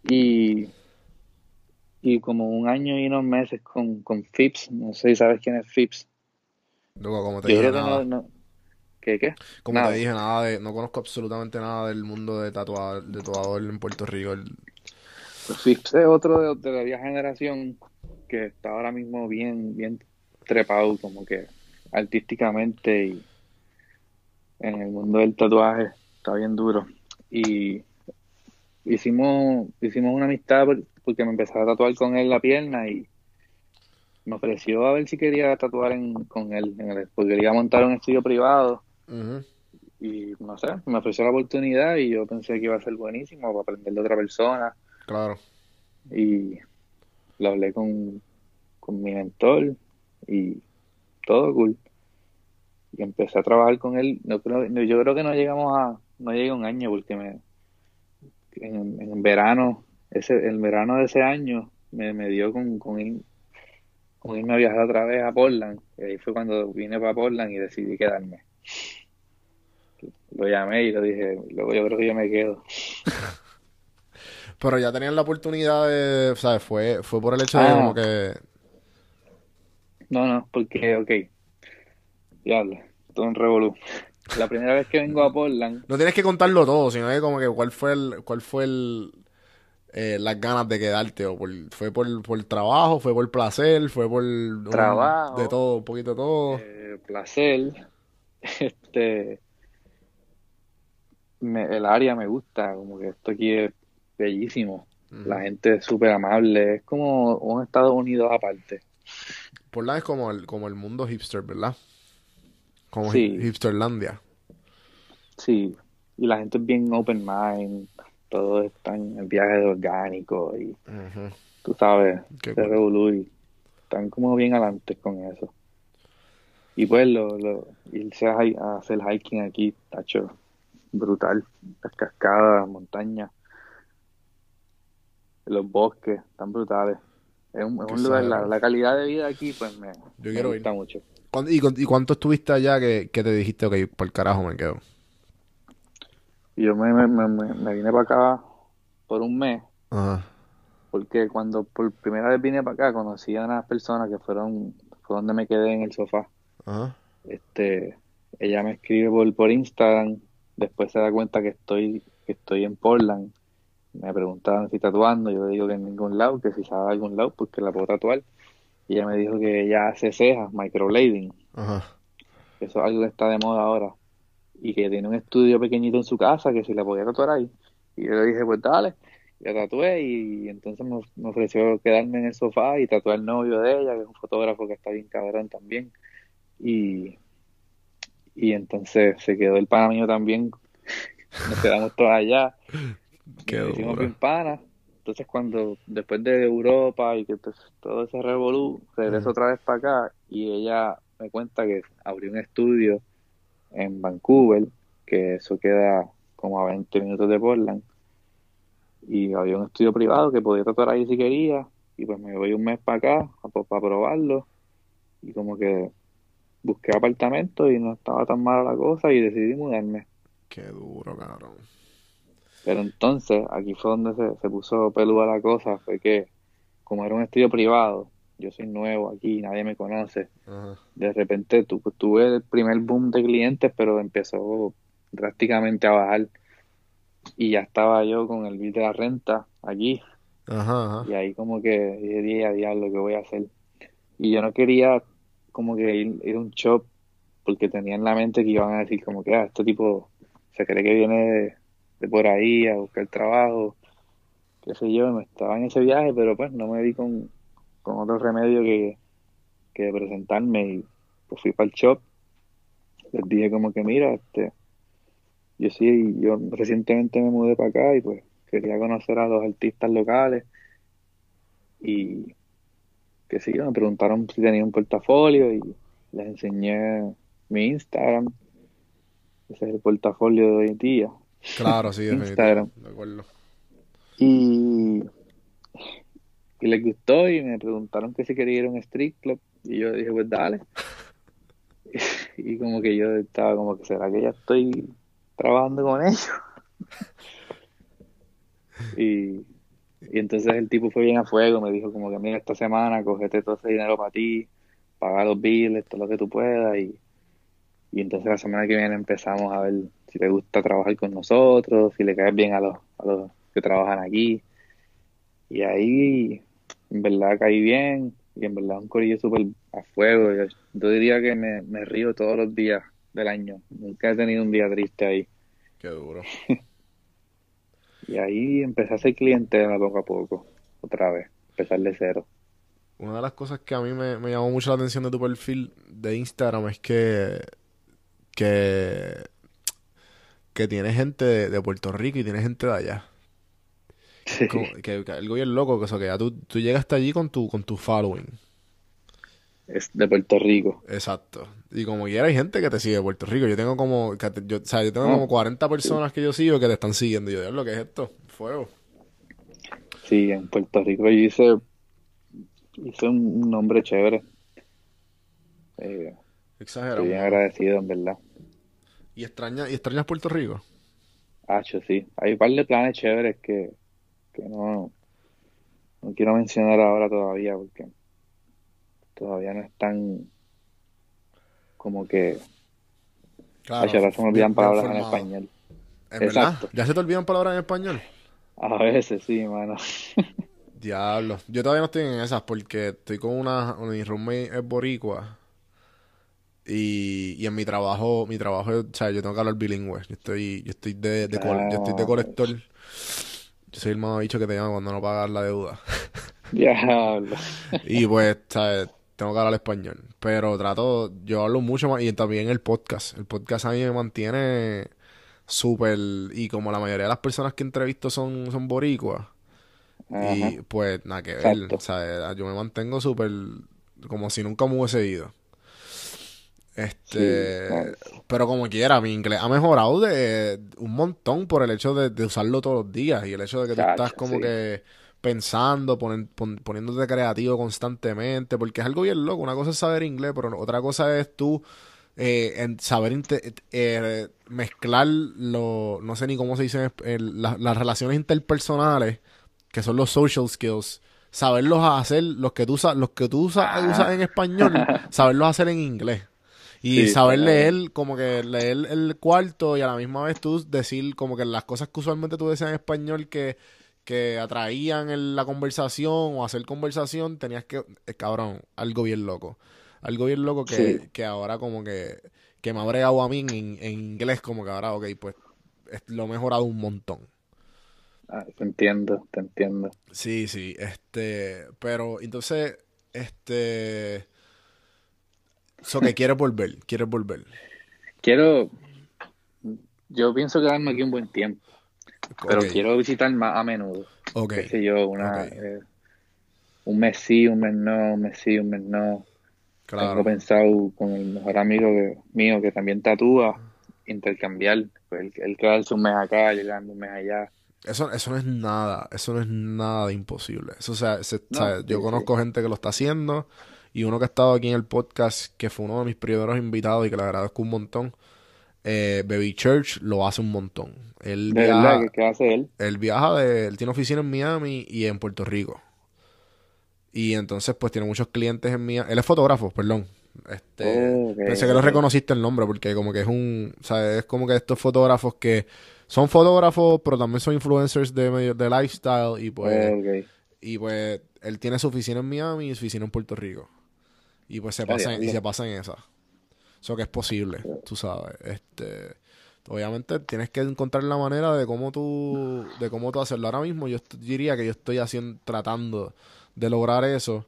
y y como un año y unos meses con, con Phipps. No sé si sabes quién es Phipps. Luego, como te dije, nada. No, ¿Qué, qué? Como te dije, nada de, no conozco absolutamente nada del mundo de tatuador, de tatuador en Puerto Rico. El... Phipps es otro de, la vieja generación que está ahora mismo bien, bien trepado, como que artísticamente y en el mundo del tatuaje está bien duro. Y hicimos, hicimos una amistad porque me empecé a tatuar con él la pierna y me ofreció a ver si quería tatuar con él, en el, porque quería montar un estudio privado y no sé, me ofreció la oportunidad y yo pensé que iba a ser buenísimo para aprender de otra persona. Claro. Y lo hablé con, con mi mentor y todo cool. Y empecé a trabajar con él. No, creo- no, yo creo que no llegamos a, no llegué a un año porque me, en, en verano, ese, el verano de ese año me, me dio con, con, ir- con irme a viajar otra vez a Portland. Y ahí fue cuando vine para Portland y decidí quedarme. Lo llamé y le dije, luego yo creo que yo me quedo. Pero ya tenían la oportunidad de, ¿sabes? Fue, fue por el hecho de Ah. como que... No, no, porque, ok, diablo, todo un revolú. La primera vez que vengo a Portland, No tienes que contarlo todo, sino que como que cuál fue el, cuál fue el, eh, las ganas de quedarte, o por, fue por, por trabajo, fue por placer, fue por un- Trabajo. de todo, un poquito de todo. eh, placer, este, me- el área me gusta, como que esto aquí es bellísimo. La gente es súper amable, es como un Estados Unidos aparte. Portland es como el, como el mundo hipster, ¿verdad? Como Sí. hip- hipsterlandia. Sí, y la gente es bien open mind, todos están en el viaje de orgánico y Ujú. tú sabes, Qué cool. y están como bien adelante con eso. Y pues lo, lo, irse a, hacer hiking aquí, tacho, brutal. Las cascadas, las montañas, los bosques, están brutales. Es un, es Qué un lugar, la, calidad de vida aquí, pues me, me quiero ir. gusta mucho. ¿Cuándo- y, y cuánto estuviste allá que, que te dijiste, ok, por el carajo me quedo? Yo me, me, me, me- me vine para acá por un mes, Ajá. porque cuando por primera vez vine para acá, conocí a unas personas que fueron, fue donde me quedé en el sofá. Ajá. Este, ella me escribe por, por Instagram, después se da cuenta que estoy, que estoy en Portland. Me preguntaban si tatuando, yo le digo que en ningún lado, que si sabe algún lado, pues que la puedo tatuar. Y ella me dijo que ella hace cejas, microblading, Ajá. que eso es algo que está de moda ahora. Y que tiene un estudio pequeñito en su casa, que si la podía tatuar ahí. Y yo le dije, pues dale. Y la tatué y, entonces me, me ofreció quedarme en el sofá y tatuar al novio de ella, que es un fotógrafo que está bien cabrón también. Y, y entonces se quedó el pana mío también. Nos quedamos todos allá. Qué hicimos bien panas. Entonces cuando, después de Europa y que pues, todo ese revolú, regreso otra vez para acá y ella me cuenta que abrió un estudio en Vancouver, que eso queda como a 20 minutos de Portland. Y había un estudio privado que podía tatuar ahí si quería. Y pues me voy un mes para acá para probarlo. Y como que busqué apartamento y no estaba tan mala la cosa y decidí mudarme. Qué duro, cabrón. Pero entonces, aquí fue donde se, se puso peluda la cosa, fue que como era un estudio privado, yo soy nuevo aquí, nadie me conoce, Ajá. de repente tu- tuve el primer boom de clientes, pero empezó drásticamente a bajar y ya estaba yo con el bill de la renta aquí Ajá, ajá. y ahí como que dije, día diablo, ¿qué voy a hacer? Y yo no quería como que ir, ir a un shop porque tenía en la mente que iban a decir como que, ah, este tipo se cree que viene de, por ahí a buscar trabajo, qué sé yo, estaba en ese viaje, pero pues no me di con, con otro remedio que, que presentarme y pues fui para el shop, les dije como que mira, este, yo sí, yo recientemente me mudé para acá y pues quería conocer a los artistas locales y sé yo, me preguntaron si tenía un portafolio y les enseñé mi Instagram, ese es el portafolio de hoy en día. Claro, sí, Instagram. De acuerdo. Y, y les gustó y me preguntaron que si quería ir a un street club y yo dije pues dale. Y como que yo estaba como que será que ya estoy trabajando con ellos. Y, y entonces el tipo fue bien a fuego, me dijo como que mira esta semana cogete todo ese dinero para ti, paga los billes, todo lo que tú puedas y, y entonces la semana que viene empezamos a ver si le gusta trabajar con nosotros, si le caes bien a los, a los que trabajan aquí. Y ahí, en verdad, caí bien. Y en verdad, un corillo súper a fuego. Yo, yo diría que me, me río todos los días del año. Nunca he tenido un día triste ahí. Qué duro. Y ahí empecé a ser clientela poco a poco. Otra vez. Empezar de cero. Una de las cosas que a mí me, me llamó mucho la atención de tu perfil de Instagram es que, que que tiene gente de, Puerto Rico y tiene gente de allá. Sí. que, algo bien loco, que, eso, que ya tú, tú llegaste allí con tu, con tu following. Es de Puerto Rico. Exacto. Y como quiera hay gente que te sigue de Puerto Rico. Yo tengo como, yo, o sea, yo tengo como 40 personas que yo sigo que te están siguiendo. Y yo, lo que es esto? Fuego. Sí, en Puerto Rico yo hice, hice un, nombre chévere. Eh, Exagerado. Estoy bien agradecido, en verdad. ¿Y, extraña, ¿Y extrañas Puerto Rico? Hacho, sí. Hay un par de planes chéveres que, que no, no quiero mencionar ahora todavía porque todavía no están como que... Claro, ahora se me olvidan palabras en español. ¿En verdad? ¿Ya se te olvidan palabras en español? A veces sí, mano. Diablo. Yo todavía no estoy en esas porque estoy con una... Mi roommate es boricua. Y, y en mi trabajo, mi trabajo, o sea, yo tengo que hablar bilingüe. Yo estoy, yo estoy de, de, yo estoy de colector. Yo soy el más bicho que te llama cuando no pagas la deuda. Diablo. y pues, ¿sabes? tengo que hablar español. Pero trato, yo hablo mucho más, y también el podcast. El podcast a mí me mantiene súper, y como la mayoría de las personas que entrevisto son, son boricuas, y pues nada que ver, o sea, yo me mantengo súper, como si nunca me hubiese ido. Este, pero como quiera, mi inglés ha mejorado de un montón por el hecho de, usarlo todos los días y el hecho de que tú estás como que pensando, poniéndote creativo constantemente, porque es algo bien loco. Una cosa es saber inglés, pero otra cosa es tú eh, en saber eh, mezclar lo, no sé ni cómo se dice, las relaciones interpersonales, que son los social skills, saberlos hacer, los que tú, los que tú usas, en español, saberlos hacer en inglés. Y saber leer, como que leer el cuarto y a la misma vez tú decir como que las cosas que usualmente tú decías en español que que atraían la conversación o hacer conversación, tenías que, eh, cabrón, algo bien loco. Algo bien loco que, que ahora como que, que me ha bregado a mí en, inglés, como que ahora, ok, pues lo he mejorado un montón. Ah, te entiendo, te entiendo. Sí, sí, este, pero entonces, este, eso que quieres volver, quieres volver. Quiero, yo pienso quedarme aquí un buen tiempo. Pero quiero visitar más a menudo. Ok. sé yo, una, eh, un mes sí, un mes no, un mes sí, un mes no. Claro. Tengo pensado con el mejor amigo mío que también tatúa, intercambiar. Pues él, quedarse un mes acá, llegando un mes allá. Eso, eso no es nada, eso no es nada de imposible. Eso, o sea, yo conozco gente que lo está haciendo y uno que ha estado aquí en el podcast, que fue uno de mis primeros invitados y que le agradezco un montón, eh, Baby Church lo hace un montón. Él ¿De viaja, verdad? ¿Qué hace él? Él viaja de... Él tiene oficina en Miami y en Puerto Rico. Y entonces, pues, tiene muchos clientes en Miami. Él es fotógrafo, perdón. Este, pensé que lo reconociste el nombre porque como que es un... O sea, es como que estos fotógrafos que son fotógrafos, pero también son influencers de, de lifestyle y pues... Y pues, él tiene su oficina en Miami y su oficina en Puerto Rico. Y pues se pasa, y se pasa en esa. Eso que es posible, tú sabes. Este, obviamente tienes que encontrar la manera de cómo tú, de cómo tú hacerlo. Ahora mismo yo diría que yo estoy haciendo, tratando de lograr eso.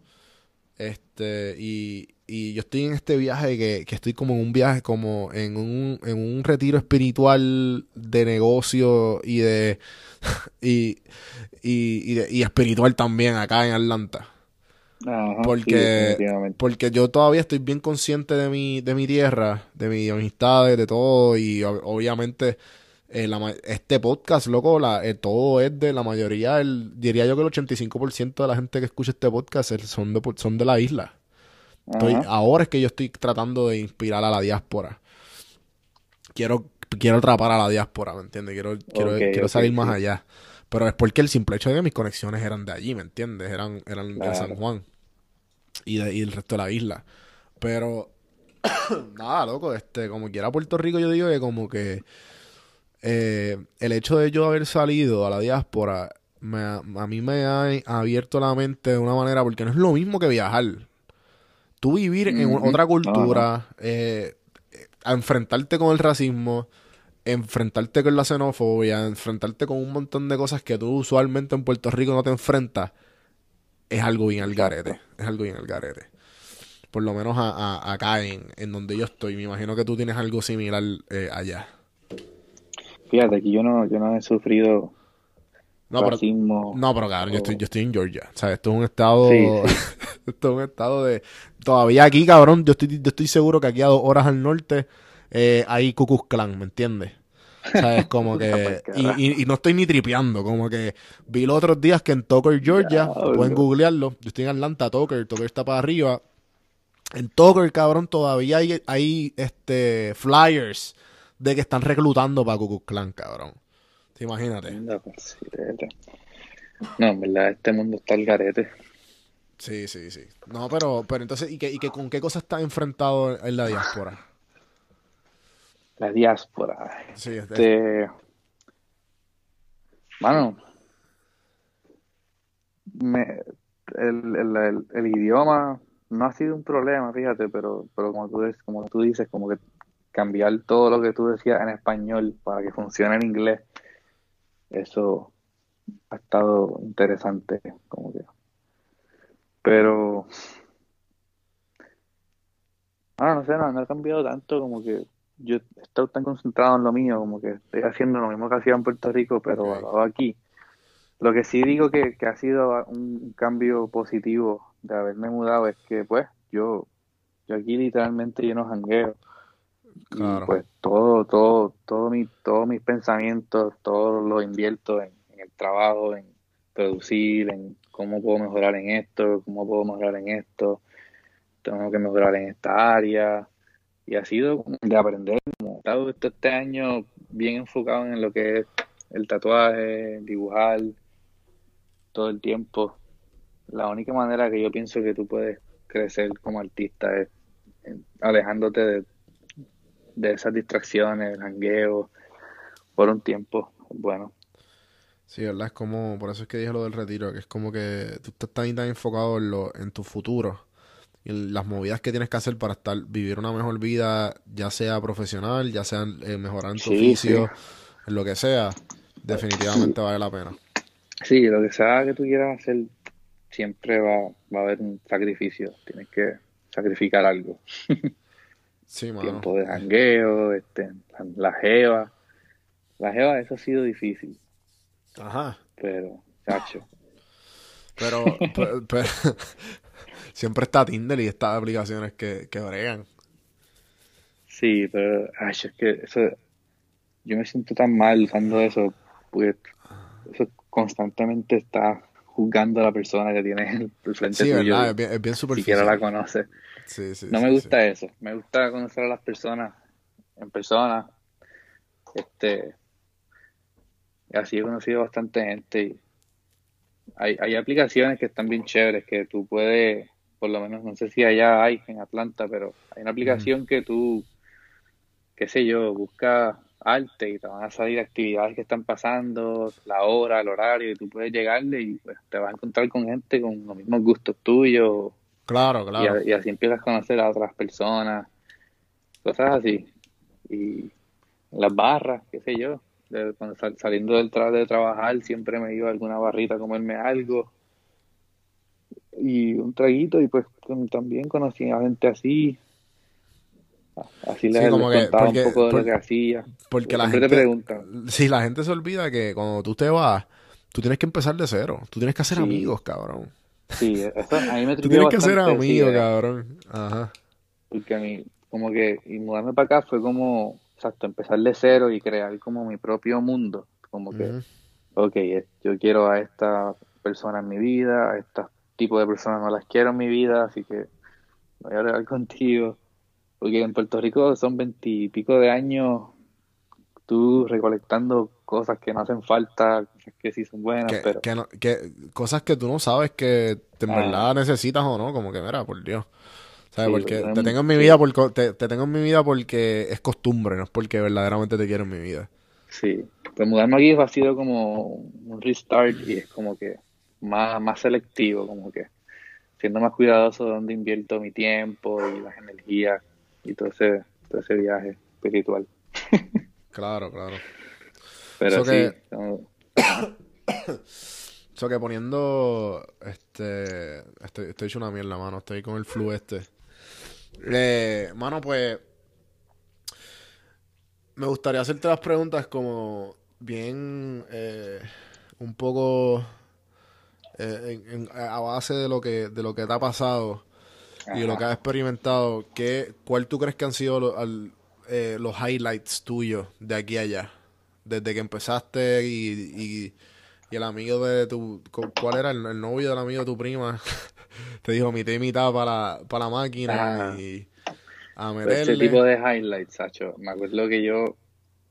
Este, y, y yo estoy en este viaje que, que estoy como en un viaje, como en un, en un retiro espiritual de negocio y de y, y, y, y espiritual también acá en Atlanta porque, porque yo todavía estoy bien consciente de mi, de mi tierra, de mis amistades, de todo, y obviamente eh, este podcast, loco, la, eh, todo es de la mayoría, el, diría yo que el 85% de la gente que escucha este podcast son de, son de la isla. ahora es que yo estoy tratando de inspirar a la diáspora. Quiero, quiero atrapar a la diáspora, ¿me entiendes? Quiero, quiero, quiero salir más allá. Pero es porque el simple hecho de que mis conexiones eran de allí, ¿me entiendes? Eran, eran de San Juan y, de, y el resto de la isla. Pero, nada, loco, este, como quiera Puerto Rico, yo digo que como que eh, el hecho de yo haber salido a la diáspora me, a mí me ha abierto la mente de una manera, porque no es lo mismo que viajar. Tú vivir en otra cultura, eh, enfrentarte con el racismo, enfrentarte con la xenofobia, enfrentarte con un montón de cosas que tú usualmente en Puerto Rico no te enfrentas, es algo bien al garete. Es algo bien al garete. Por lo menos a, acá en, en, donde yo estoy. Me imagino que tú tienes algo similar eh, allá. Fíjate que yo no, yo no he sufrido no, pero, racismo. no, pero cabrón, yo, estoy, yo estoy en Georgia. O sea, esto es un estado. Sí, esto es un estado de. Todavía aquí, cabrón, yo estoy, yo estoy seguro que aquí a dos horas al norte eh, hay Ku Klux Klan, ¿me entiendes? O sea, es como que. Y, y- y no estoy ni tripeando, como que vi los otros días que en Tucker, Georgia, pueden googlearlo. Yo estoy en Atlanta, Tucker, Tucker está para arriba. En Tucker, cabrón, todavía hay, hay este, flyers de que están reclutando para Ku Klux Klan, cabrón. ¿Te Imagínate. No, en verdad, este mundo está al garete. Sí, sí, sí. No, pero, pero entonces, ¿y, qué, y qué- con qué cosas estás enfrentado en la diáspora? La diáspora. Sí, es- Este, mano, me, el, el, el- el idioma no ha sido un problema, fíjate, pero, pero como tú, como tú dices, como que cambiar todo lo que tú decías en español para que funcione en inglés, eso ha estado interesante, como que. Pero, ah, no sé, no, no ha cambiado tanto, como que yo he estado tan concentrado en lo mío, como que estoy haciendo lo mismo que hacía en Puerto Rico, pero aquí. Lo que sí digo que, que ha sido un cambio positivo de haberme mudado es que, pues, yo, yo aquí literalmente yo no jangueo. Y Claro. pues todo, todo, todo mi, todos mis pensamientos, todo lo invierto en, en el trabajo, en producir, en cómo puedo mejorar en esto, cómo puedo mejorar en esto, tengo que mejorar en esta área. Y ha sido de aprender, como estado este, año bien enfocado en lo que es el tatuaje, dibujar, todo el tiempo. La única manera que yo pienso que tú puedes crecer como artista es alejándote de, de esas distracciones, el jangueo, por un tiempo. Bueno, Sí, ¿verdad? Es como, por eso es que dije lo del retiro, que es como que tú estás tan, tan enfocado en, lo, en tu futuro y las movidas que tienes que hacer para estar, vivir una mejor vida, ya sea profesional, ya sea eh, mejorar en tu Sí, oficio, sí. en lo que sea, definitivamente vale la pena. sí, lo que sea que tú quieras hacer, siempre va, va a haber un sacrificio. Tienes que sacrificar algo. Sí, mano. Tiempo de jangueo, este, la, jeva. La jeva, eso ha sido difícil, Ajá. pero, chacho. Pero, pe- pe- siempre está Tinder y estas aplicaciones que, que bregan. Sí, pero, ay, es que eso, yo me siento tan mal usando eso, porque eso constantemente está juzgando a la persona que tiene el frente Sí, tuyo ¿verdad? Es bien, es bien siquiera la conoce. Sí, sí, No me gusta eso, me gusta conocer a las personas en persona. Este, así he conocido bastante gente y hay, hay aplicaciones que están bien chéveres que tú puedes, por lo menos no sé si allá hay en Atlanta, pero hay una aplicación que tú, qué sé yo, buscas arte y te van a salir actividades que están pasando, la hora, el horario, y tú puedes llegarle y pues te vas a encontrar con gente con los mismos gustos tuyos Claro, y, claro. y así empiezas a conocer a otras personas, cosas así. Y las barras, qué sé yo, de- cuando sal- saliendo del tra- de trabajar siempre me iba a alguna barrita a comerme algo y un traguito y pues también conocí a gente así. Así les, Sí, como les que, contaba porque, un poco de por- lo que hacía. porque la te gente, preguntan. sí, la gente se olvida que cuando tú te vas, tú tienes que empezar de cero. Tú tienes que hacer Sí. amigos, cabrón. Sí, eso a mí me Tú tienes que hacer bastante, sí, eh, cabrón. Ajá. porque a mí, como que, y mudarme para acá fue como, exacto, empezar de cero y crear como mi propio mundo. Como que, Ujú. ok, eh, yo quiero a esta persona en mi vida, a este tipo de personas no las quiero en mi vida, así que voy a hablar contigo. Porque en Puerto Rico son veintipico de años tú recolectando cosas que no hacen falta, que sí son buenas, Que, pero que no- que cosas que tú no sabes que te- en Ah. verdad necesitas o no, como que mira, por Dios. ¿Sabes? Sí, porque te tengo en mi vida por, te, te tengo en mi vida porque es costumbre, no es porque verdaderamente te quiero en mi vida. sí. Pues mudarme aquí ha sido como un restart y es como que más, más selectivo, como que siendo más cuidadoso de dónde invierto mi tiempo y las energías y todo ese, todo ese viaje espiritual. Claro, claro. Pero So sí, que- como- So que poniendo este estoy, estoy hecho una mierda, mano, estoy con el flu este. Eh, mano, pues me gustaría hacerte las preguntas como bien, eh, un poco eh, en- en- a base de lo que de lo que te ha pasado y de lo que has experimentado. ¿qué, ¿Cuál tú crees que han sido lo- al- eh, los highlights tuyos de aquí a allá? Desde que empezaste y, y, y el amigo de tu... cu- ¿Cuál era el, el novio del amigo de tu prima? te dijo mitad y mitad para, para la máquina y a meterle. tipo de highlights, Sacho. Me acuerdo que yo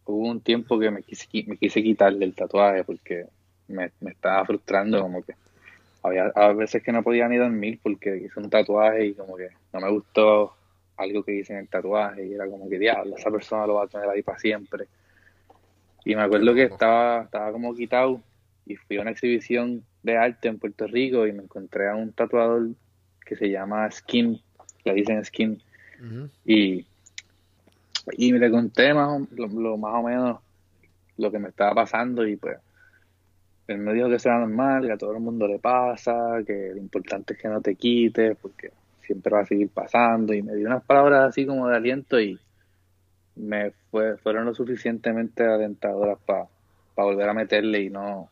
hubo un tiempo que me quise, qui- me quise quitarle el tatuaje porque me, me estaba frustrando, como que había a veces que no podía ni dormir porque hice un tatuaje y como que no me gustó algo que hice en el tatuaje y era como que diablo, esa persona lo va a tener ahí para siempre. Y me acuerdo que estaba, estaba como quitado y fui a una exhibición de arte en Puerto Rico y me encontré a un tatuador que se llama Skin, le dicen Skin. Ujú. Y, y le conté más o, lo, lo- más o menos lo que me estaba pasando y pues él me dijo que eso era normal, que a todo el mundo le pasa, que lo importante es que no te quites porque siempre va a seguir pasando y me dio unas palabras así como de aliento y me fue, fueron lo suficientemente alentadoras para volver a meterle y no,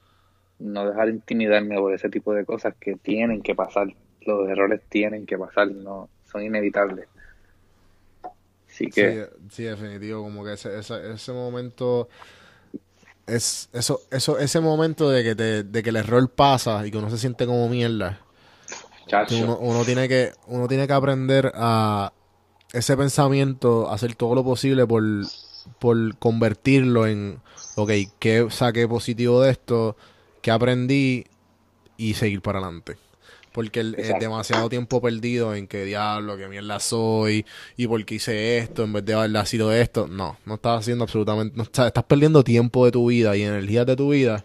no dejar intimidarme por ese tipo de cosas que tienen que pasar, los errores tienen que pasar, no son inevitables. Así que Sí, sí, definitivo, como que ese, ese, ese momento es eso, eso, ese momento de que te, de que el error pasa y que uno se siente como mierda. uno, uno tiene que, uno tiene que aprender a ese pensamiento, hacer todo lo posible por, por convertirlo en, ok, ¿qué saqué positivo de esto? ¿Qué aprendí? Y seguir para adelante. Porque el- es demasiado tiempo perdido en que diablo, que mierda soy, y por qué hice esto en vez de haber sido esto. No, no estás haciendo absolutamente, no estás, estás perdiendo tiempo de tu vida y energías de tu vida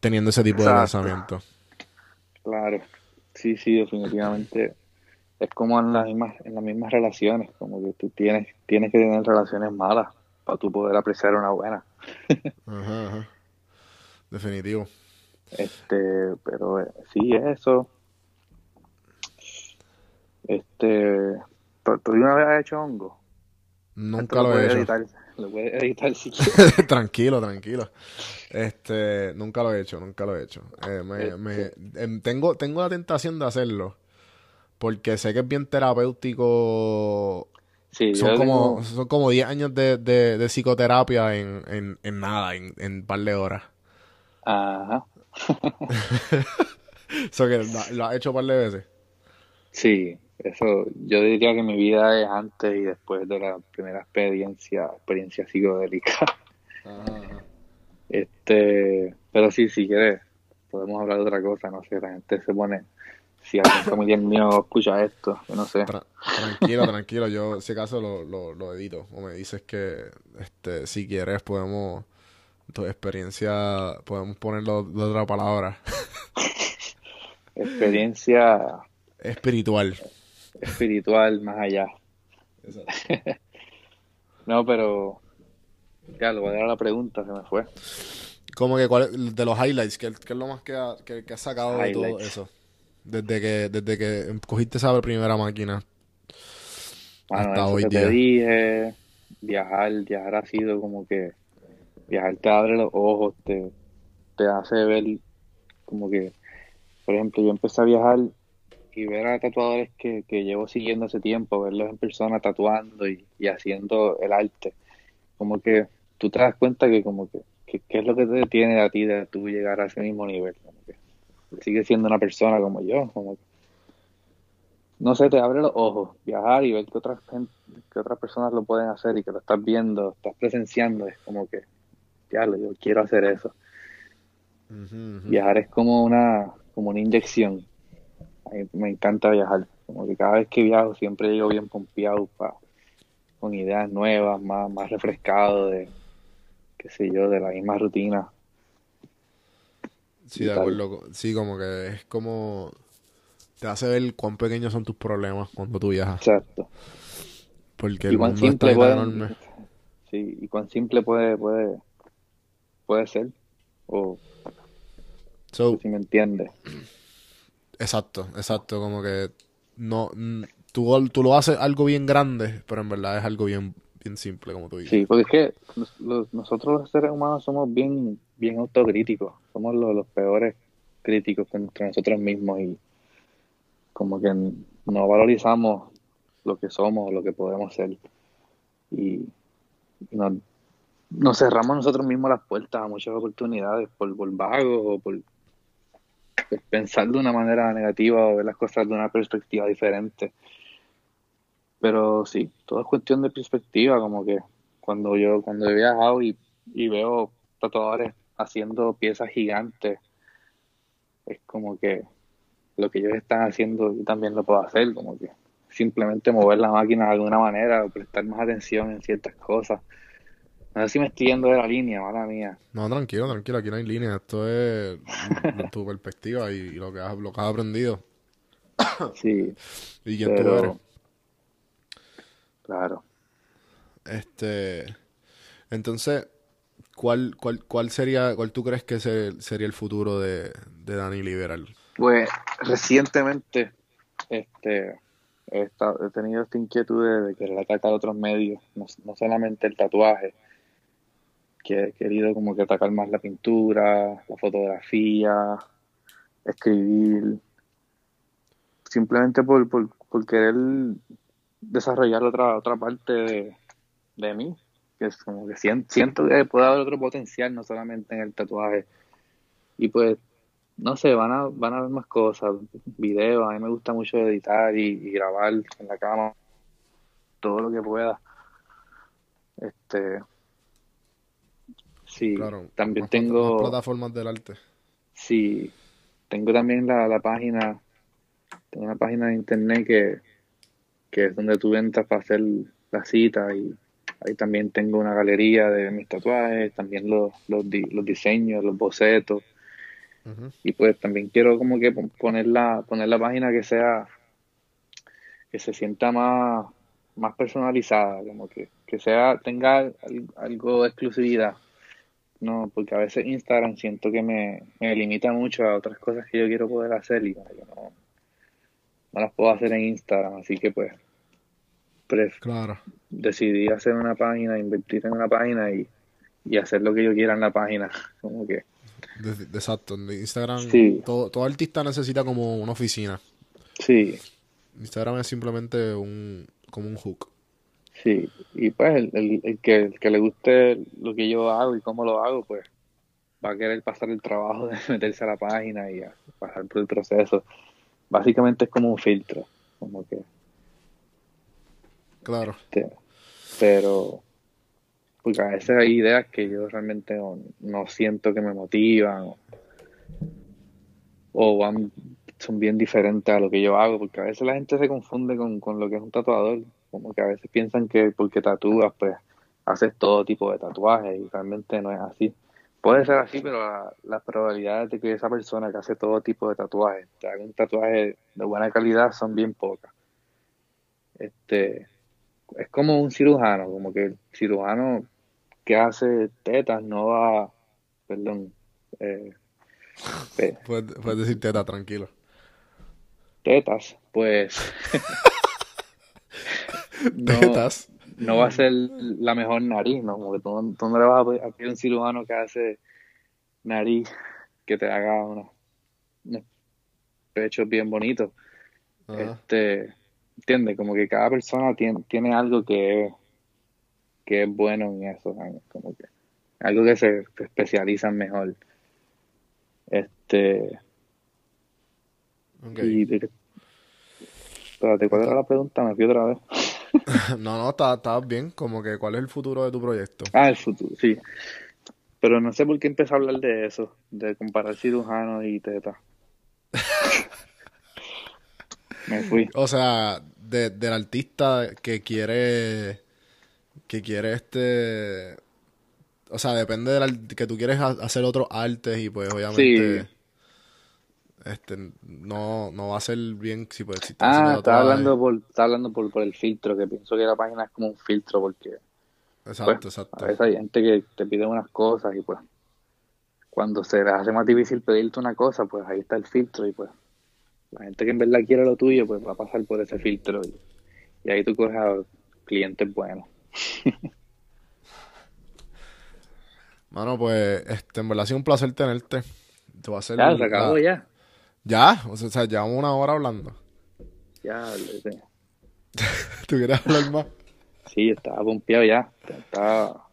teniendo ese tipo de Exacto. pensamiento. claro. Sí, sí, definitivamente. Es como en las mismas, en las mismas relaciones, como que tú tienes, tienes que tener relaciones malas para tú poder apreciar una buena. Ajá, ajá. Definitivo. Este, pero eh, sí, eso. Este, ¿tú, una vez has hecho hongo? Nunca lo he hecho. editar, lo puedes editar si quieres. tranquilo, tranquilo. Este, nunca lo he hecho, nunca lo he hecho. Eh, me, Este. me- em, tengo, tengo la tentación de hacerlo. Porque sé que es bien terapéutico. Sí, Son como, tengo- son como 10 años de, de, de psicoterapia en, en, en nada, en, en un par de horas. Ajá. Eso que lo, lo has hecho un par de veces. Sí, eso, yo diría que mi vida es antes y después de la primera experiencia, experiencia psicodélica. Este, pero sí, si quieres, podemos hablar de otra cosa, no sé, la gente se pone, si algún familiar mío escucha esto, yo no sé. Tra- tranquilo, tranquilo. Yo, si acaso, lo, lo, lo edito. O me dices que, este, si quieres, podemos, tu experiencia, podemos ponerlo de otra palabra. Experiencia Espiritual. Espiritual más allá. No, pero ya, lo voy a dar a la pregunta, se me fue. Como que, ¿cuál, de los highlights, ¿qué, qué es lo más que, ha- que, que has sacado de todo eso? Desde que, desde que cogiste esa primera máquina. Bueno, Hasta eso hoy que día. te dije, viajar, viajar ha sido como que, viajar te abre los ojos, te, te hace ver como que, por ejemplo, yo empecé a viajar y ver a tatuadores que, que llevo siguiendo hace tiempo, verlos en persona tatuando y, y haciendo el arte, como que tú te das cuenta que como que, que- qué es lo que te detiene a ti de tú llegar a ese mismo nivel, como que sigue siendo una persona como yo, como que no sé, te abre los ojos, viajar y ver que otras que otras personas lo pueden hacer y que lo estás viendo, estás presenciando, es como que, ya yo quiero hacer eso. Viajar es como una, como una inyección. Mí me encanta viajar, como que cada vez que viajo siempre llego bien pompeado pa- con ideas nuevas, más, más refrescado de, qué sé yo, de la misma rutina. Sí, de acuerdo. Sí, como que es como... Te hace ver cuán pequeños son tus problemas cuando tú viajas. Exacto. Porque Y el cuán mundo está simple puede, enorme. sí, y cuán simple puede, puede, puede ser, o So, si me entiendes. Exacto, exacto. Como que no... Tú, lo haces algo bien grande, pero en verdad es algo bien, bien simple, como tú dices. Sí, porque es que nosotros los seres humanos somos bien, bien autocríticos, somos los, peores críticos contra nosotros mismos y como que no valorizamos lo que somos, lo que podemos ser y, nos, cerramos nosotros mismos las puertas a muchas oportunidades por, por vagos o por pensar de una manera negativa o ver las cosas de una perspectiva diferente. Pero sí, todo es cuestión de perspectiva, como que cuando yo cuando he viajado y, veo tatuadores haciendo piezas gigantes, es como que lo que ellos están haciendo yo también lo puedo hacer, como que simplemente mover la máquina de alguna manera o prestar más atención en ciertas cosas. No sé si me estoy yendo de la línea, mala mía. No, tranquilo, tranquilo, aquí no hay línea. Esto es tu perspectiva y, lo, que has, lo que has aprendido. Sí. ¿Y quién tú eres? Claro. Este. Entonces, ¿cuál, cuál, cuál sería, cuál tú crees que sería el futuro de, de Dani Liberal? Pues recientemente este, he, he tenido esta inquietud de, querer atacar otros medios, no, no solamente el tatuaje, que he querido como que atacar más la pintura, la fotografía, escribir, simplemente por, por, por querer desarrollar otra otra parte de, de mí, que es como que siento, siento que puede haber otro potencial, no solamente en el tatuaje. Y pues, no sé, van a, van a haber más cosas, videos, a mí me gusta mucho editar y, grabar en la cama todo lo que pueda. Este, Sí, también tengo... plataformas del arte. Sí, tengo también la, la página, tengo una página de internet que, que es donde tú entras para hacer la cita y ahí también tengo una galería de mis tatuajes, también los, los, los diseños, los bocetos. Y pues también quiero como que poner la, poner la página que sea, que se sienta más, más personalizada, como que, que sea, tenga algo de exclusividad no, porque a veces Instagram siento que me, limita mucho a otras cosas que yo quiero poder hacer y no, las puedo hacer en Instagram, así que pues claro. decidí hacer una página, invertir en una página y, hacer lo que yo quiera en la página, como que... Exacto, Instagram todo, todo artista necesita como una oficina. Sí. Instagram es simplemente un como un hook. Sí, y pues el, el, que, el que le guste lo que yo hago y cómo lo hago, pues va a querer pasar el trabajo de meterse a la página y pasar por el proceso. Básicamente es como un filtro, como que... Claro. Este, pero, porque a veces hay ideas que yo realmente no, siento que me motivan o, van, son bien diferentes a lo que yo hago, porque a veces la gente se confunde con, con lo que es un tatuador como que a veces piensan que porque tatúas, pues haces todo tipo de tatuajes y realmente no es así. Puede ser así, pero la, las probabilidades de que esa persona que hace todo tipo de tatuajes te haga un tatuaje de buena calidad son bien pocas. Este, es como un cirujano, como que el cirujano que hace tetas no va, perdón, eh, puedes, decir tetas, tranquilo. Tetas, pues no, va a ser la mejor nariz, ¿no? Como que tú, no le vas a pedir a un cirujano que hace nariz que te haga unos, pechos bien bonitos. Este, ¿entiendes? Como que cada persona tiene, tiene algo que, que es bueno en eso, como que algo que se, especializa mejor. Este. espérate, ¿cuál era la pregunta? Me fui otra vez. no, no, estás bien. Como que, ¿cuál es el futuro de tu proyecto? Ah, el futuro, sí. Pero no sé por qué empecé a hablar de eso, de comparar cirujanos y teta. Me fui. O sea, de, del artista que quiere. que quiere este. O sea, depende del que tú quieres hacer otros artes y pues obviamente este no, no va a ser bien si puede existir. Ah, está hablando, por, está hablando por, por el filtro, que pienso que la página es como un filtro porque exacto, pues, exacto. a veces hay gente que te pide unas cosas y pues cuando se les hace más difícil pedirte una cosa, pues ahí está el filtro y pues la gente que en verdad quiere lo tuyo, pues va a pasar por ese filtro y, ahí tú coges a clientes buenos. Mano, pues, este, en verdad ha sido un placer tenerte. Te voy a hacer Ya, se acabó la- ya. ¿Ya? O sea, llevamos una hora hablando. Ya. ¿Tú quieres hablar más? Sí, estaba pompeado ya. Estaba,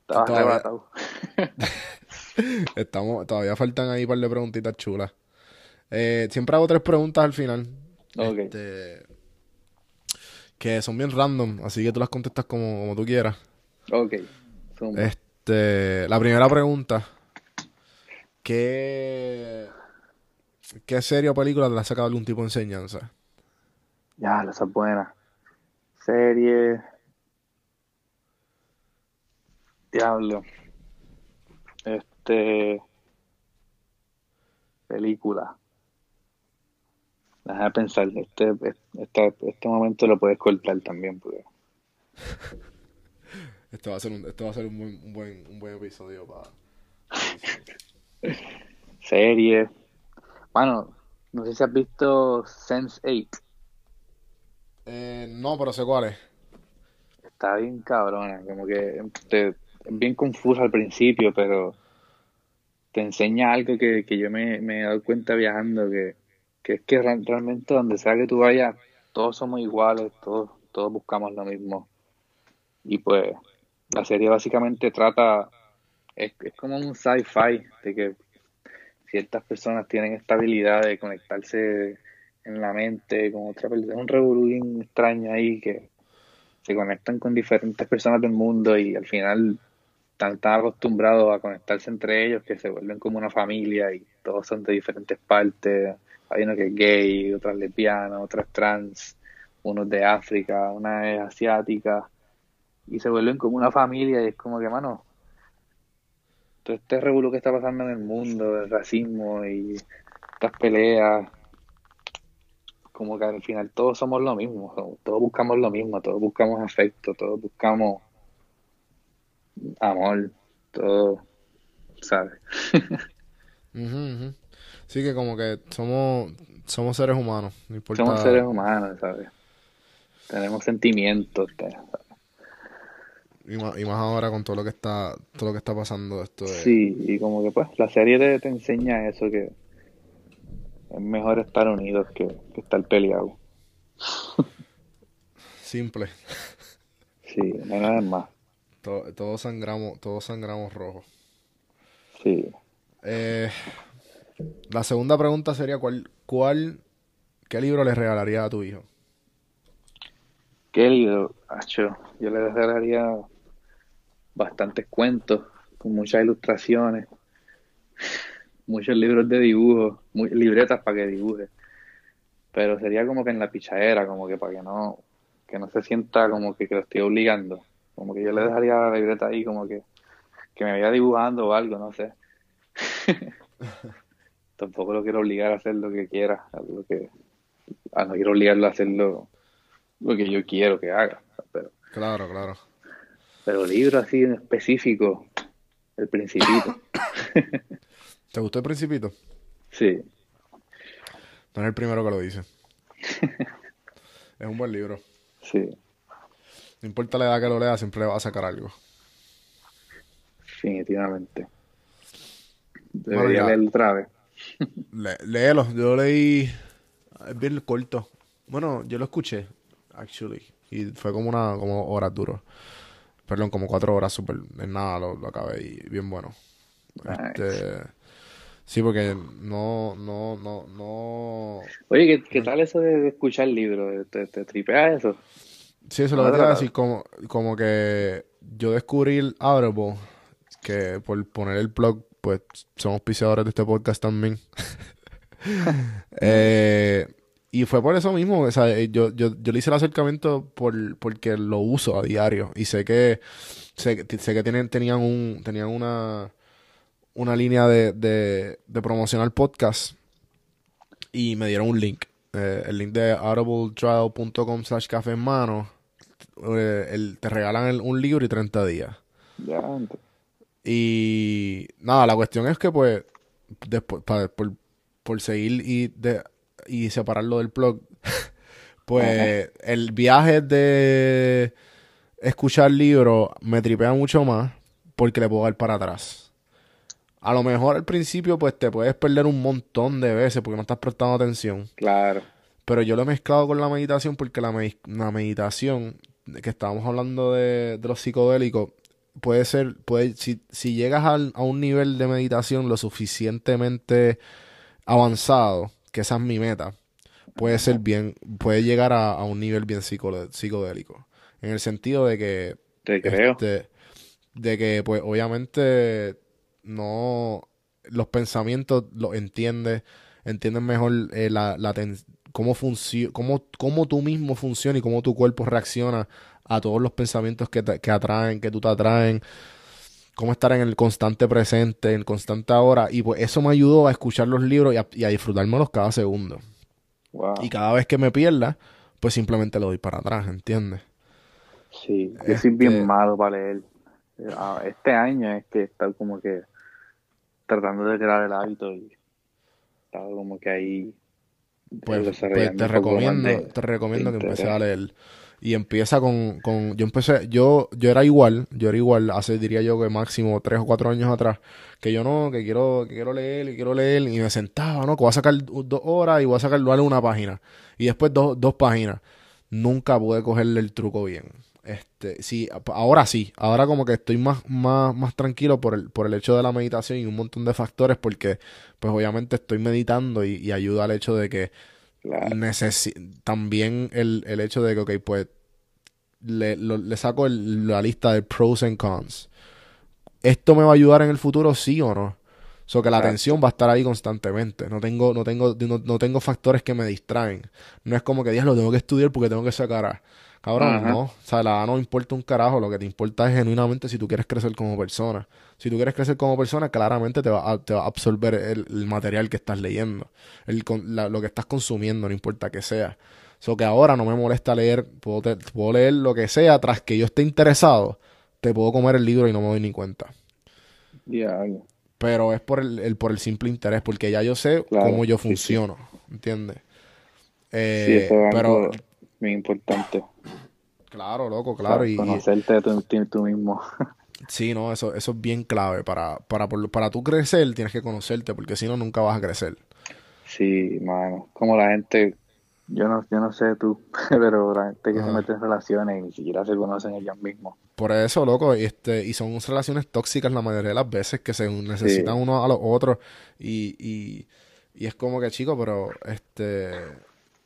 estaba arrebatado. Estamos, todavía faltan ahí un par de preguntitas chulas. Eh, siempre hago tres preguntas al final. Ok. Este, que son bien random, así que tú las contestas como, como tú quieras. Ok. Este, la primera pregunta. ¿Qué, qué serie o película te ha sacado algún tipo de enseñanza? Ya, esa es buena. Serie. Diablo. Este. Película. Déjame pensar. Este, este, este momento lo puedes cortar también, porque. Este va a ser un, este va a ser un buen, un buen, un buen episodio para... Serie. Bueno, no sé si has visto Sense8. Eh, no, pero sé cuál es. Está bien cabrona, como que te- es bien confusa al principio, pero te enseña algo que, que yo me, me he dado cuenta viajando, que, que es que re- realmente donde sea que tú vayas, todos somos iguales, todos, todos buscamos lo mismo. Y pues la serie básicamente trata, es, es como un sci-fi, de que ciertas personas tienen esta habilidad de conectarse en la mente con otra persona, es un revolú extraño ahí que se conectan con diferentes personas del mundo y al final están tan acostumbrados a conectarse entre ellos que se vuelven como una familia y todos son de diferentes partes. Hay uno que es gay, otra es lesbiana, otra es trans, uno es de África, una es asiática y se vuelven como una familia y es como que, mano, todo este revuelo que está pasando en el mundo, el racismo y estas peleas, como que al final todos somos lo mismo, todos buscamos lo mismo, todos buscamos afecto, todos buscamos amor, todo, ¿sabes? Ujú, ujú. Sí que como que somos, somos seres humanos, no importa... Somos seres humanos, ¿sabes? Tenemos sentimientos, te- Y más, y más ahora con todo lo que está, todo lo que está pasando esto de... Sí, y como que pues la serie te, te enseña eso, que es mejor estar unidos que, que estar peleados. Simple. Sí, no nada más. To- todos sangramos, todos sangramos rojo. Sí. Eh, la segunda pregunta sería ¿cuál, cuál, qué libro le regalarías a tu hijo? ¿Qué libro? Acho, yo le regalaría bastantes cuentos con muchas ilustraciones, muchos libros de dibujo, muy, libretas para que dibuje. Pero sería como que en la pichadera, como que para que no, que no se sienta como que, que lo estoy obligando. Como que yo le dejaría la libreta ahí como que, que me vaya dibujando o algo, no sé. Tampoco lo quiero obligar a hacer lo que quiera, a lo que, a no quiero obligarlo a hacer lo, lo que yo quiero que haga. Pero, Claro, claro. Pero libro así en específico, El Principito. ¿Te gustó el Principito? Sí, No es el primero que lo dice. Es un buen libro. sí, No importa la edad que lo lea, siempre le va a sacar algo. definitivamente. Bueno, Debería ya. leerlo otra vez. Le- léelo, yo lo leí. Es bien corto. Bueno, yo lo escuché, actually. Y fue como una, como horas duro. Perdón, como cuatro horas, súper. En nada lo, lo acabé y bien bueno. Este, sí, porque no, no, no, no. Oye, ¿qué, qué tal eso de, escuchar libros? ¿Te, te tripea eso? Sí, eso es lo No que te iba a decir, como, como que yo descubrí el Audible, que por poner el blog, pues somos auspiciadores de este podcast también. Eh, y fue por eso mismo, o sea, eh, yo, yo, yo le hice el acercamiento por, porque lo uso a diario y sé que sé, que- sé que tienen, tenían un, tenían una, una línea de, de, de promocionar podcast y me dieron un link. Eh, el link de audibletrial.com slash café en mano. eh, el- te regalan el- un libro y 30 días. Ya, Y nada, la cuestión es que pues después por, por seguir y de y separarlo del blog, pues el viaje de escuchar libros me tripea mucho más porque le puedo dar para atrás. A lo mejor al principio pues te puedes perder un montón de veces porque no estás prestando atención. Claro. Pero yo lo he mezclado con la meditación porque la, la meditación, que estábamos hablando de, de los psicodélicos, puede ser, puede, si, si llegas a un nivel de meditación lo suficientemente avanzado, que esa es mi meta, puede ser bien, puede llegar a, un nivel bien psicodélico. En el sentido de que. Te creo. Este, de que, pues, obviamente, no. Los pensamientos los entiendes, entiendes mejor eh, la, la cómo, cómo, cómo tú mismo funciona y cómo tu cuerpo reacciona a todos los pensamientos que, te, que atraen, que tú te atraen, cómo estar en el constante presente, en el constante ahora. Y pues eso me ayudó a escuchar los libros y a, y a disfrutármelos cada segundo. Y cada vez que me pierda, pues simplemente lo doy para atrás, ¿entiendes? Sí, yo soy bien este malo para leer. Ah, este año es que está como que tratando de crear el hábito y estaba como que ahí pues, pues te recomiendo, te recomiendo que empieces a leer y empieza con, con, yo empecé, yo, yo era igual, yo era igual hace diría yo que máximo tres o cuatro años atrás, que yo no, que quiero, que quiero leer, y quiero leer, y me sentaba, ¿no? Que voy a sacar dos horas y voy a sacar una página, y después dos, dos páginas. Nunca pude cogerle el truco bien. Este, sí, ahora sí, ahora como que estoy más, más, más tranquilo por el, por el hecho de la meditación y un montón de factores, porque pues obviamente estoy meditando y, y ayuda al hecho de que también el, el, hecho de que, ok, pues le, le saco la lista de pros and cons. ¿Esto me va a ayudar en el futuro, sí o no? So que la atención va a estar ahí constantemente. No tengo, no tengo, no, tengo factores que me distraen. No es como que digas lo tengo que estudiar porque tengo que sacar. Cabrón, no. O sea, la no importa un carajo. Lo que te importa es genuinamente si tú quieres crecer como persona. Si tú quieres crecer como persona, claramente te va a, te va a absorber el, material que estás leyendo, el, lo que estás consumiendo, no importa que sea. So que ahora no me molesta leer, puedo, puedo leer lo que sea, tras que yo esté interesado, te puedo comer el libro y no me doy ni cuenta. Pero es por el, por el simple interés, porque ya yo sé cómo yo funciono, ¿entiendes? Eh, sí, es pero, muy importante. Claro, loco, claro. y, conocerte tú, tú mismo. Sí, no, eso, eso es bien clave. Para, para, para tú crecer, tienes que conocerte, porque si no, nunca vas a crecer. Sí, mano. Como la gente, yo no, yo no sé tú, pero la gente que se mete en relaciones y ni siquiera se conocen ellos mismos. Por eso, loco, este, y son relaciones tóxicas la mayoría de las veces que se necesitan uno a los otros. Y, y, y es como que, chico, pero este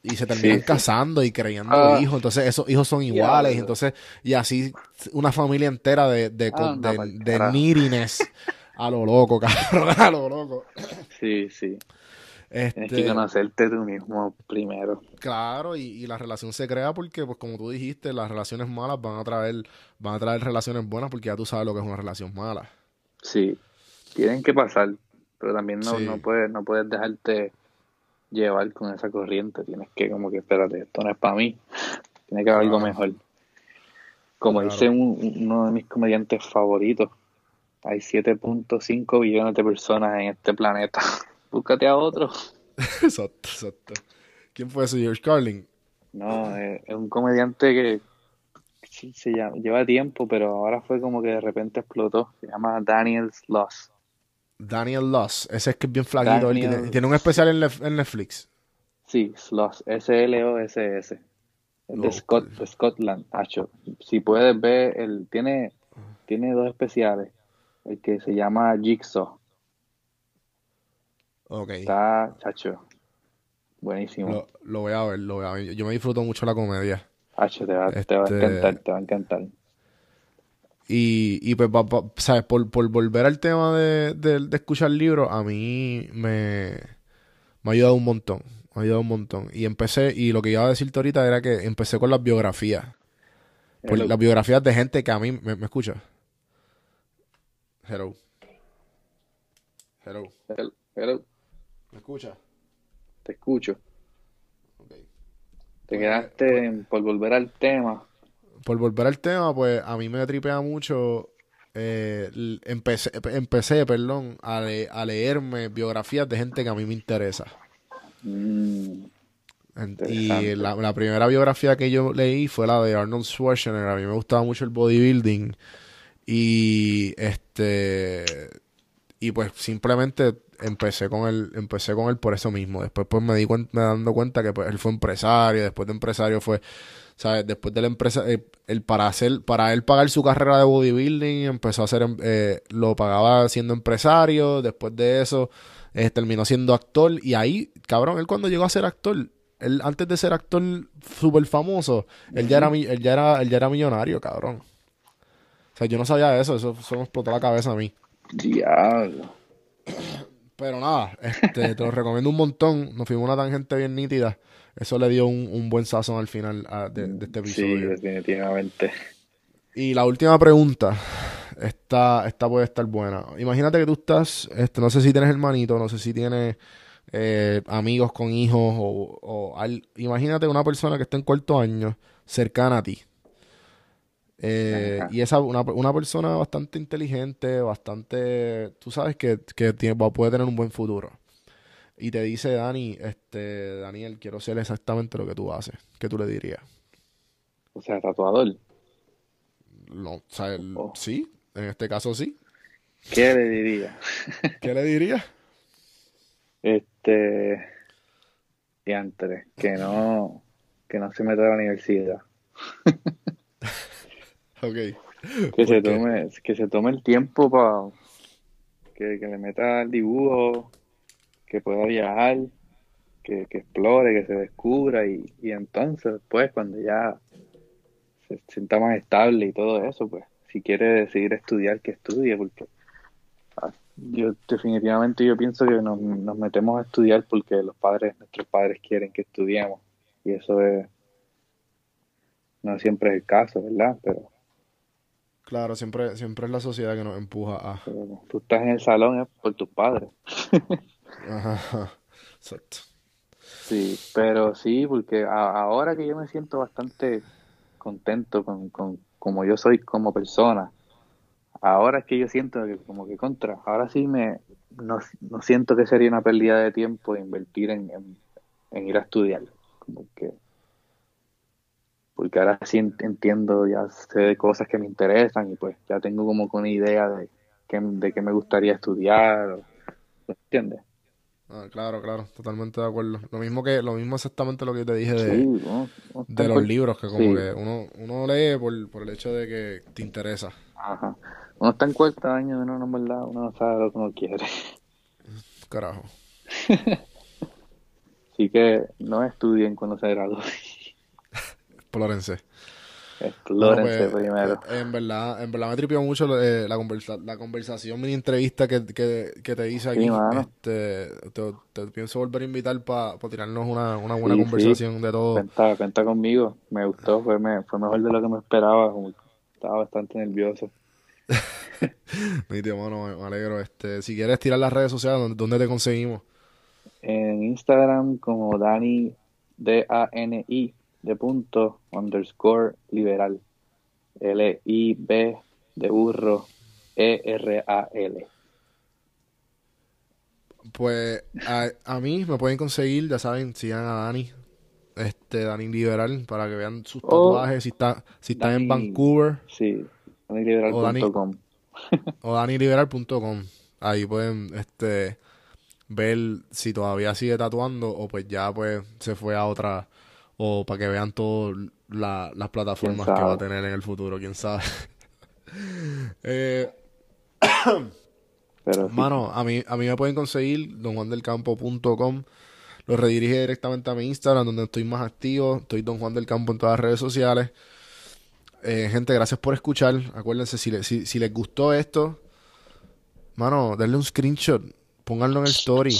y se terminan casando y creyendo ah. hijos. Entonces, esos hijos son iguales. entonces, y así una familia entera de, de, ah, de, a lo loco, cabrón, a lo loco. Sí, sí. Tienes que este, conocerte tú mismo primero. Claro, y, y, la relación se crea porque, pues como tú dijiste, las relaciones malas van a traer, van a traer relaciones buenas porque ya tú sabes lo que es una relación mala. Sí, tienen que pasar, pero también no, no puedes, no puedes dejarte llevar con esa corriente. Tienes que, como que, espérate, esto no es para mí. Tiene que haber algo mejor. Como dice uno de mis comediantes favoritos, hay 7.5 billones de personas en este planeta. Búscate a otro. exacto, exacto. ¿Quién fue ese George Carlin? No, es, un comediante que se lleva tiempo, pero ahora fue como que de repente explotó. Se llama Daniel Sloss. Daniel Loss, ese es que es bien flaquito. tiene, un especial en, Netflix. Sí, Sloss, S-L-O-S-S. de, Scott, de Scotland, Hacho. Si puedes ver, él tiene, tiene dos especiales. El que se llama Jigsaw. Ok. Está, chacho. Buenísimo. Lo, voy a ver, lo voy a ver. Yo me disfruto mucho la comedia. Te va, te va a este encantar, te va a encantar. Y, y pues, ¿sabes? Por, por, volver al tema de, de, escuchar libros, a mí me, me ha ayudado un montón. Me ha ayudado un montón. Y empecé, y lo que iba a decirte ahorita era que empecé con las biografías. Por las biografías de gente que a mí me, me escucha. Hello. Hello. Hello. ¿Me escucha? Te escucho. Okay. Te quedaste por volver al tema por volver al tema, pues a mí me tripea mucho. Eh, empecé, empecé, perdón, a, a, leerme biografías de gente que a mí me interesa. Mm. Y la, primera biografía que yo leí fue la de Arnold Schwarzenegger. A mí me gustaba mucho el bodybuilding. Y este. Y pues simplemente empecé con él, empecé con él por eso mismo. Después pues me di cuenta, me dando cuenta que pues, él fue empresario, después de empresario fue, ¿sabes? Después de la empresa, eh, el, para hacer, para él pagar su carrera de bodybuilding, empezó a hacer, eh, lo pagaba siendo empresario, después de eso, eh, terminó siendo actor, y ahí, cabrón, él cuando llegó a ser actor, él antes de ser actor súper famoso, él ya era, él ya era, él ya era millonario, cabrón. O sea, yo no sabía eso, eso, eso me explotó la cabeza a mí. Diablo. Pero nada, este, te lo recomiendo un montón. Nos fuimos una tangente bien nítida. Eso le dio un, buen sazón al final de, este episodio. Sí, definitivamente. Y la última pregunta. Esta, esta puede estar buena. Imagínate que tú estás, este, no sé si tienes hermanito, no sé si tienes eh, amigos con hijos o, o imagínate una persona que está en cuarto año cercana a ti eh, y esa una, una, persona bastante inteligente, bastante, tú sabes que, que tiene, puede tener un buen futuro. Y te dice Dani, este, Daniel, quiero ser exactamente lo que tú haces. ¿Qué tú le dirías? O sea, tatuador. No, o sea, oh. sí, en este caso sí. ¿Qué le diría? ¿Qué le diría? Este, diantre, que no, que no se meta a la universidad. Que se tome, que se tome el tiempo para que, le meta el dibujo, que pueda viajar, que, explore, que se descubra y, entonces pues cuando ya se sienta más estable y todo eso, pues si quiere seguir estudiar, que estudie, porque ah, yo definitivamente yo pienso que nos, nos metemos a estudiar porque los padres, nuestros padres quieren que estudiemos y eso es no siempre es el caso, ¿verdad? Pero Claro, siempre, siempre es la sociedad que nos empuja a. tú estás en el salón es por tus padres. Ajá, exacto. Sí, pero sí, porque ahora que yo me siento bastante contento con, con como yo soy como persona, ahora es que yo siento que como que contra, ahora sí me no, no siento que sería una pérdida de tiempo invertir en, en, en ir a estudiar. Como que porque ahora sí entiendo, ya sé de cosas que me interesan y pues ya tengo como una idea de qué, de qué me gustaría estudiar, ¿entiendes? Ah, claro, claro, totalmente de acuerdo. Lo mismo que, lo mismo exactamente lo que te dije de, de los libros, que como que uno, uno lee por, por el hecho de que te interesa. Ajá. Uno está en cuarto año, uno no, ¿verdad? uno no sabe lo que uno quiere. Carajo. Así que no estudien cuando se gradúen. Explórense. Explórense pues, primero. Eh, en verdad, en verdad me tripió mucho eh, la, conversa la conversación, mi entrevista que, que, que te hice aquí. este, te, pienso volver a invitar para tirarnos una, una buena conversación de todo. Cuenta, cuenta conmigo, me gustó, fue, me, fue mejor de lo que me esperaba, estaba bastante nervioso. mi tío, mano, me, alegro. Este, si quieres tirar las redes sociales, ¿dónde, te conseguimos? En Instagram como Dani, D-A-N-I, de punto underscore liberal. L-I-B de burro E-R-A-L. Pues a, mí me pueden conseguir, ya saben, sigan a Dani, este Dani Liberal, para que vean sus tatuajes, si está, si están en Vancouver. Sí, daniliberal.com. O, daniliberal.com. Ahí pueden este ver si todavía sigue tatuando o pues ya pues se fue a otra o para que vean todas las plataformas que va a tener en el futuro, quién sabe. eh, Pero Mano, a mí, a mí me pueden conseguir donjuandelcampo.com. Lo redirige directamente a mi Instagram, donde estoy más activo. Estoy Don Juan del Campo en todas las redes sociales. Eh, gente, gracias por escuchar. Acuérdense, si, si, si les gustó esto, mano, denle un screenshot. Pónganlo en el story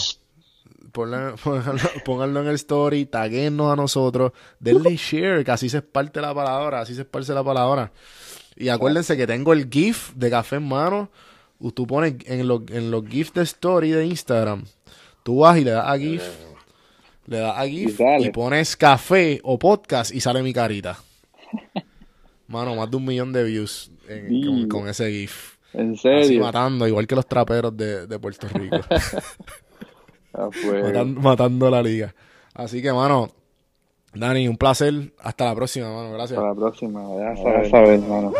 pónganlo, en el story, taguenos a nosotros, denle share, que así se esparte la palabra, así se esparce la palabra. Y acuérdense que tengo el GIF de café en mano. Tú pones en, los en los GIFs de story de Instagram, tú vas y le das a GIF, le das a GIF y, pones café o podcast y sale mi carita. Mano, más de un millón de views con, ese GIF. ¿En serio? Así matando, igual que los traperos de, de Puerto Rico. matando, la liga. Así que, mano, Dani, un placer. Hasta la próxima, mano. Gracias. Hasta la próxima. Ya sabes, hermano.